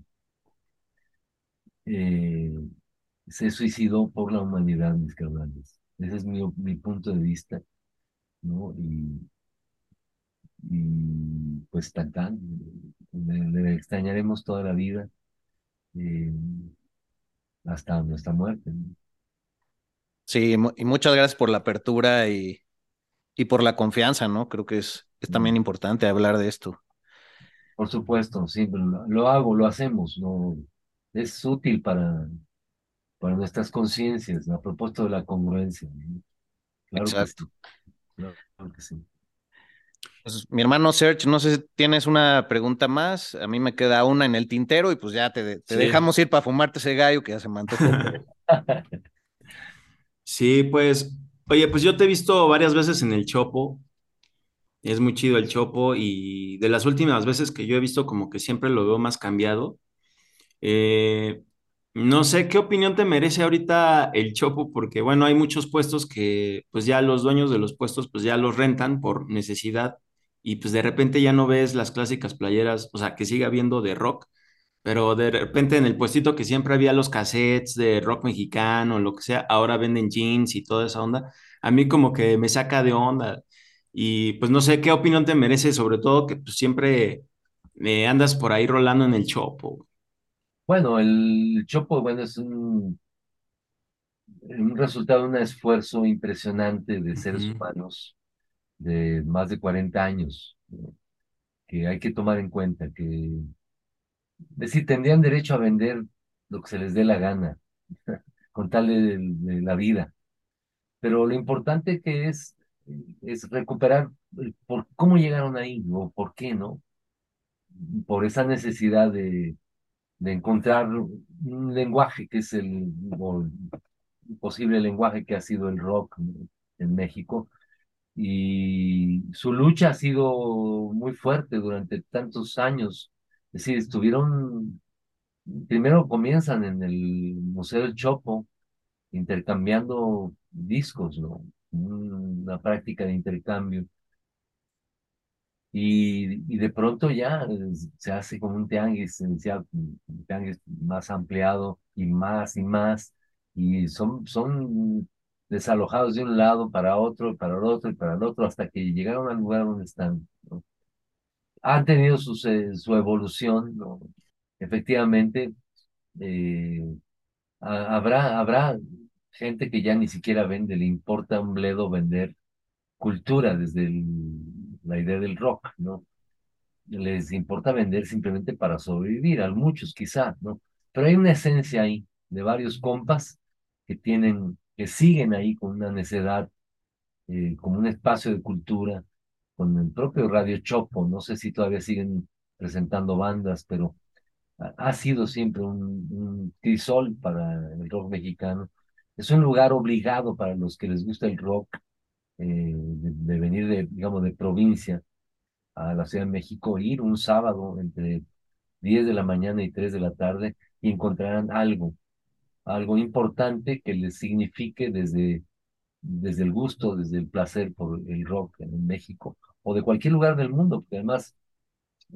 Eh, se suicidó por la humanidad, mis carnales. Ese es mi, mi punto de vista, ¿no? Y, y pues tan tan, le, extrañaremos toda la vida eh, hasta nuestra muerte. Sí, y muchas gracias por la apertura y, y por la confianza, ¿no? Creo que es, es también importante hablar de esto. Por supuesto, sí, lo, lo hago, lo hacemos, ¿no? Es útil para, para nuestras conciencias, a propósito de la congruencia. Claro Exacto. Claro que sí. Pues, mi hermano Serge, no sé si tienes una pregunta más. A mí me queda una en el tintero y pues ya te, te dejamos ir para fumarte ese gallo que ya se mantuvo. *laughs* sí, pues, oye, pues yo te he visto varias veces en el Chopo. Es muy chido el Chopo y de las últimas veces que yo he visto como que siempre lo veo más cambiado. Eh, no sé qué opinión te merece ahorita el Chopo, porque bueno, hay muchos puestos que pues ya los dueños de los puestos pues ya los rentan por necesidad y pues de repente ya no ves las clásicas playeras, o sea, que sigue habiendo de rock, pero de repente en el puestito que siempre había los cassettes de rock mexicano, lo que sea, ahora venden jeans y toda esa onda, a mí como que me saca de onda y pues no sé qué opinión te merece, sobre todo que pues siempre me andas por ahí rolando en el Chopo. Bueno, el Chopo, bueno, es un, un resultado de un esfuerzo impresionante de seres humanos de más de 40 años, que hay que tomar en cuenta, que decir, tendrían derecho a vender lo que se les dé la gana, *laughs* con tal de, la vida. Pero lo importante que es, es recuperar por cómo llegaron ahí, o por qué, ¿no? Por esa necesidad de, de encontrar un lenguaje que es el, posible lenguaje que ha sido el rock en México, y su lucha ha sido muy fuerte durante tantos años. Es decir, estuvieron, primero comienzan en el Museo del Chopo, intercambiando discos, ¿no? Una práctica de intercambio. Y, y de pronto ya se hace como un tianguis, un tianguis más ampliado y más y más. Y son, son desalojados de un lado para otro, para el otro y para el otro, hasta que llegaron al lugar donde están. Han tenido su, su evolución, ¿no? efectivamente, eh, habrá, habrá gente que ya ni siquiera vende, le importa un bledo vender cultura desde la idea del rock, ¿no? Les importa vender simplemente para sobrevivir, a muchos quizá, ¿no? Pero hay una esencia ahí de varios compas que tienen que siguen ahí con una necedad, eh, como un espacio de cultura, con el propio Radio Chopo, no sé si todavía siguen presentando bandas, pero ha, sido siempre un, crisol para el rock mexicano. Es un lugar obligado para los que les gusta el rock, eh, de, venir de, digamos, de provincia a la Ciudad de México, ir un sábado entre 10 de la mañana y 3 de la tarde y encontrarán algo, algo importante que les signifique desde, desde el gusto, desde el placer por el rock en México o de cualquier lugar del mundo, porque además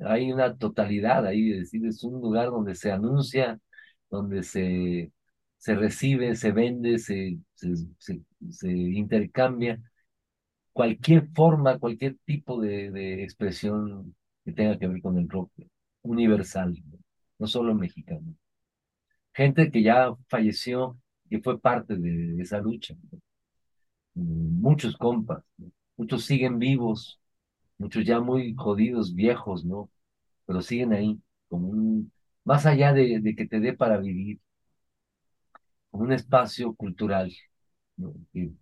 hay una totalidad ahí, es decir, es un lugar donde se anuncia, donde se, se recibe, se vende, se, se, intercambia cualquier forma, cualquier tipo de, expresión que tenga que ver con el rock universal. no solo mexicano. Gente que ya falleció, que fue parte de, esa lucha. Muchos compas, muchos siguen vivos, muchos ya muy jodidos, viejos, ¿no? Pero siguen ahí, como un, más allá de que te dé para vivir, un espacio cultural, ¿no? que,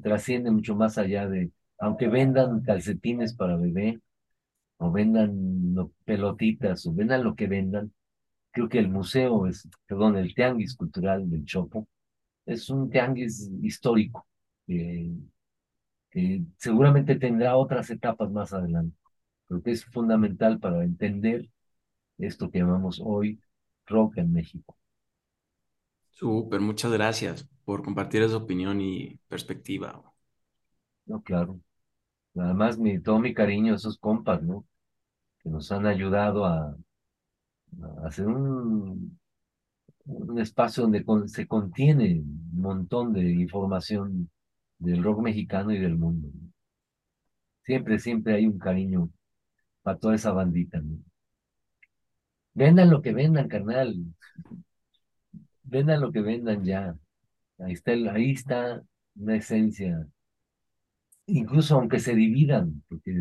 trasciende mucho más allá de, aunque vendan calcetines para bebé, o vendan pelotitas, o vendan lo que vendan, creo que el museo es, perdón, el tianguis cultural del Chopo, es un tianguis histórico, que seguramente tendrá otras etapas más adelante. Creo que es fundamental para entender esto que llamamos hoy rock en México. Súper, muchas gracias por compartir esa opinión y perspectiva. No, claro. Además, mi, todo mi cariño a esos compas, ¿no? Que nos han ayudado a, hacer un, un espacio donde se contiene un montón de información del rock mexicano y del mundo. Siempre, siempre hay un cariño para toda esa bandita. ¿no? Vendan lo que vendan, carnal. Vendan lo que vendan ya. Ahí está, ahí está una esencia. Incluso aunque se dividan, porque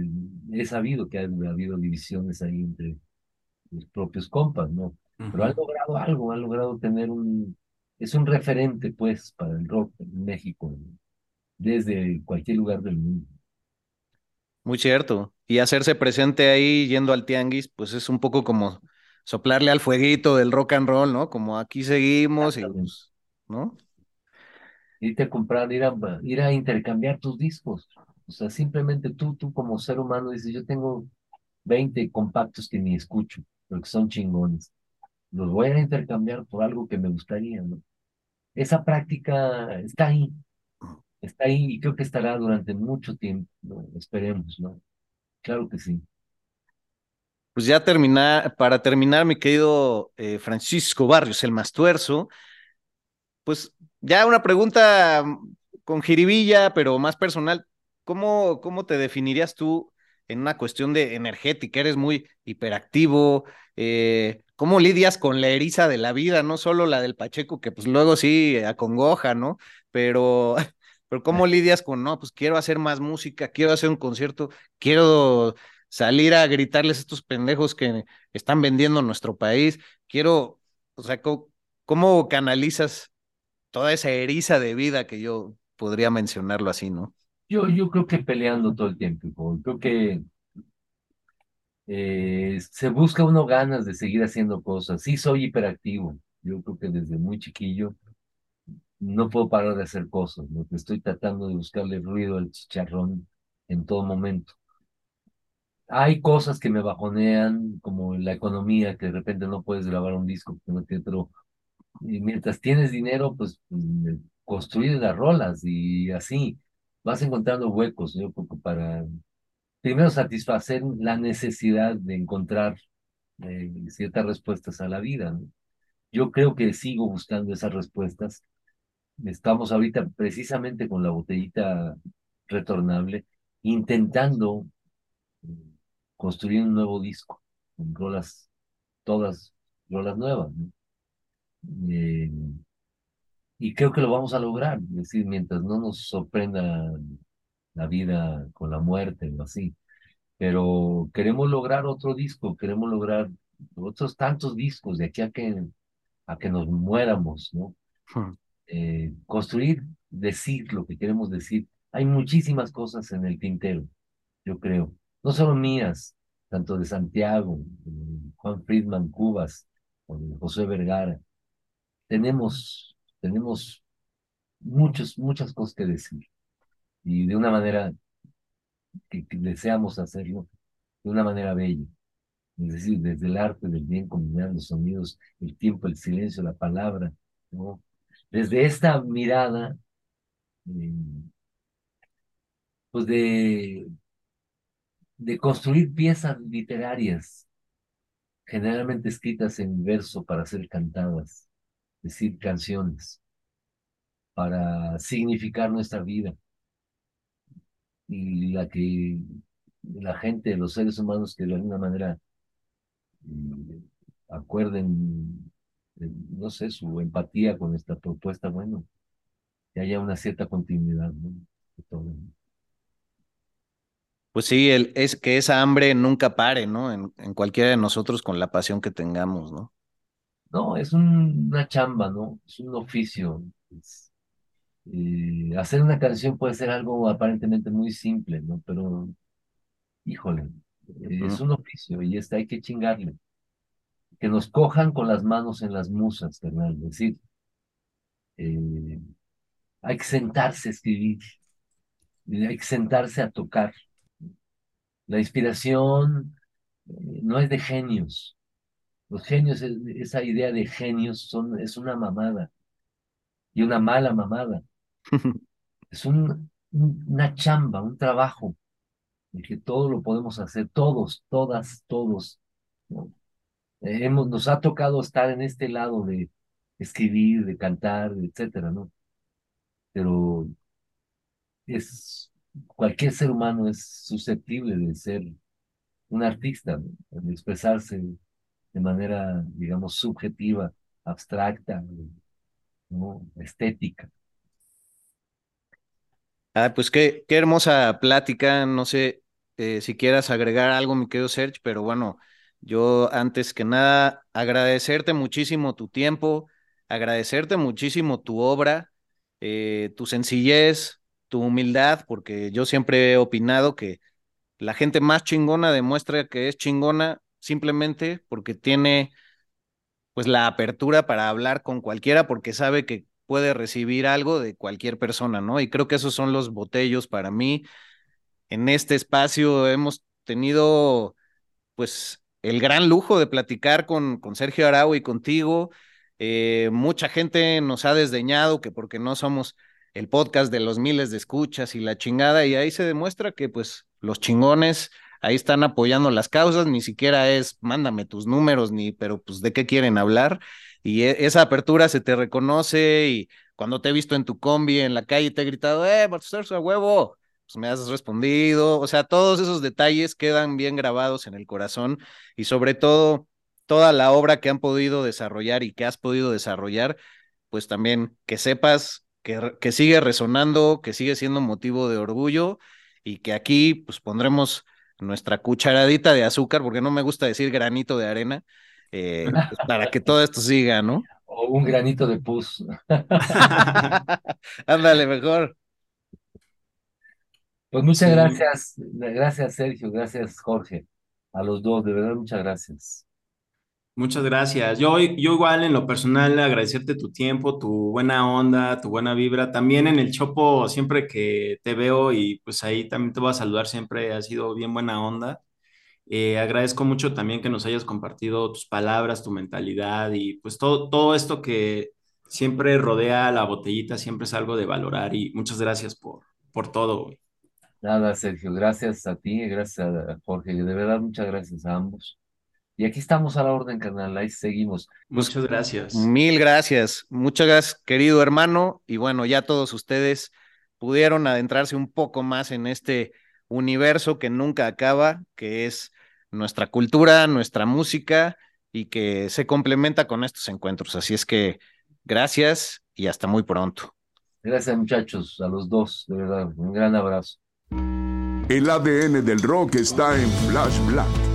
he sabido que ha, habido divisiones ahí entre los propios compas, ¿no? Pero han logrado algo, han logrado tener un... Es un referente, pues, para el rock en México, desde cualquier lugar del mundo. Muy cierto. Y hacerse presente ahí yendo al tianguis, pues es un poco como soplarle al fueguito del rock and roll, ¿no? Como aquí seguimos, y, pues, ¿no? Irte a comprar, ir a, ir a intercambiar tus discos. O sea, simplemente tú, tú como ser humano dices, yo tengo 20 compactos que ni escucho, pero que son chingones. Los voy a intercambiar por algo que me gustaría, ¿no? Esa práctica está ahí, está ahí y creo que estará durante mucho tiempo, ¿no? Esperemos, ¿no? Claro que sí. Pues ya terminar, para terminar, mi querido eh, Francisco Barrios, el Mastuerzo, pues ya una pregunta con jiribilla, pero más personal. ¿Cómo, cómo te definirías tú en una cuestión de energética? Eres muy hiperactivo. Eh, ¿Cómo lidias con la eriza de la vida? No solo la del Pacheco, que pues luego sí acongoja, ¿no? Pero, *laughs* pero ¿cómo *laughs* lidias con, no, pues quiero hacer más música, quiero hacer un concierto, quiero salir a gritarles a estos pendejos que están vendiendo nuestro país. Quiero, o sea, ¿cómo, canalizas toda esa eriza de vida que yo podría mencionarlo así, ¿no? Yo, yo creo que peleando todo el tiempo, creo que eh, se busca uno ganas de seguir haciendo cosas. Sí, soy hiperactivo. Yo creo que desde muy chiquillo no puedo parar de hacer cosas. ¿no? Estoy tratando de buscarle ruido al chicharrón en todo momento hay cosas que me bajonean, como la economía, que de repente no puedes grabar un disco, pero y mientras tienes dinero, pues mm, construir las rolas y así vas encontrando huecos, yo para primero satisfacer la necesidad de encontrar eh, ciertas respuestas a la vida. Yo creo que sigo buscando esas respuestas. Estamos ahorita precisamente con la botellita retornable, intentando construir un nuevo disco, con rolas, todas rolas nuevas. Eh, y creo que lo vamos a lograr, es decir, mientras no nos sorprenda la vida con la muerte o así. Pero queremos lograr otro disco, queremos lograr otros tantos discos de aquí a que, a que nos muéramos, ¿no? Hmm. Eh, construir, decir lo que queremos decir. Hay muchísimas cosas en el tintero, yo creo no solo mías, tanto de Santiago, Juan Friedman Cubas, José Vergara. Tenemos, tenemos muchos, muchas cosas que decir. Y de una manera que, deseamos hacerlo, de una manera bella. Es decir, desde el arte del bien combinar los sonidos, el tiempo, el silencio, la palabra, ¿no? Desde esta mirada, eh, pues de de construir piezas literarias, generalmente escritas en verso para ser cantadas, decir, canciones, para significar nuestra vida y la que la gente, los seres humanos que de alguna manera mm, acuerden, eh, no sé, su empatía con esta propuesta, bueno, que haya una cierta continuidad, ¿no? Pues sí, el, es que esa hambre nunca pare, ¿no? En, en, cualquiera de nosotros con la pasión que tengamos, ¿no? No, es una chamba, ¿no? Es un oficio. Eh, hacer una canción puede ser algo aparentemente muy simple, ¿no? Pero, híjole, es un oficio y este hay que chingarle. Que nos cojan con las manos en las musas, ¿verdad? Es decir, eh, hay que sentarse a escribir, hay que sentarse a tocar. La inspiración eh, no es de genios. Los genios, esa idea de genios son, es una mamada y una mala mamada. *laughs* es un, una chamba, un trabajo, en que todo lo podemos hacer, todos, todas, todos. Eh, hemos, nos ha tocado estar en este lado de escribir, de cantar, etcétera, ¿no? Pero es cualquier ser humano es susceptible de ser un artista, de expresarse de manera, digamos, subjetiva, abstracta, estética. Ah, pues qué, qué hermosa plática. No sé eh, si quieras agregar algo, mi querido Serge, pero bueno, yo antes que nada agradecerte muchísimo tu tiempo, agradecerte muchísimo tu obra, eh, tu sencillez, tu humildad, porque yo siempre he opinado que la gente más chingona demuestra que es chingona simplemente porque tiene pues la apertura para hablar con cualquiera porque sabe que puede recibir algo de cualquier persona, ¿no? Y creo que esos son los botellos para mí. En este espacio hemos tenido pues el gran lujo de platicar con, con Sergio Arau y contigo. Eh, mucha gente nos ha desdeñado que porque no somos el podcast de los miles de escuchas y la chingada, y ahí se demuestra que pues los chingones ahí están apoyando las causas, ni siquiera es mándame tus números, ni, pero pues de qué quieren hablar, y e, esa apertura se te reconoce, y cuando te he visto en tu combi en la calle te he gritado, eh, su a huevo, pues me has respondido, o sea, todos esos detalles quedan bien grabados en el corazón, y sobre todo toda la obra que han podido desarrollar y que has podido desarrollar, pues también que sepas que, sigue resonando, que sigue siendo motivo de orgullo y que aquí pues pondremos nuestra cucharadita de azúcar, porque no me gusta decir granito de arena, eh, pues, para que todo esto siga, ¿no? *laughs* O un granito de pus. *laughs* Ándale, mejor. Pues muchas gracias, gracias Sergio, gracias Jorge, a los dos, de verdad muchas gracias. Muchas gracias. Yo, yo igual en lo personal agradecerte tu tiempo, tu buena onda, tu buena vibra. También en el Chopo, siempre que te veo y pues ahí también te voy a saludar, siempre ha sido bien buena onda. Eh, agradezco mucho también que nos hayas compartido tus palabras, tu mentalidad y pues todo, todo esto que siempre rodea la botellita, siempre es algo de valorar y muchas gracias por, por todo. Nada, Sergio, gracias a ti, gracias a Jorge, de verdad muchas gracias a ambos. Y aquí estamos a la orden, canal, ahí seguimos. Muchas gracias. Mil gracias. Muchas gracias, querido hermano. Y bueno, ya todos ustedes pudieron adentrarse un poco más en este universo que nunca acaba, que es nuestra cultura, nuestra música y que se complementa con estos encuentros. Así es que gracias y hasta muy pronto. Gracias muchachos, a los dos, de verdad, un gran abrazo. El ADN del rock está en Flash Black.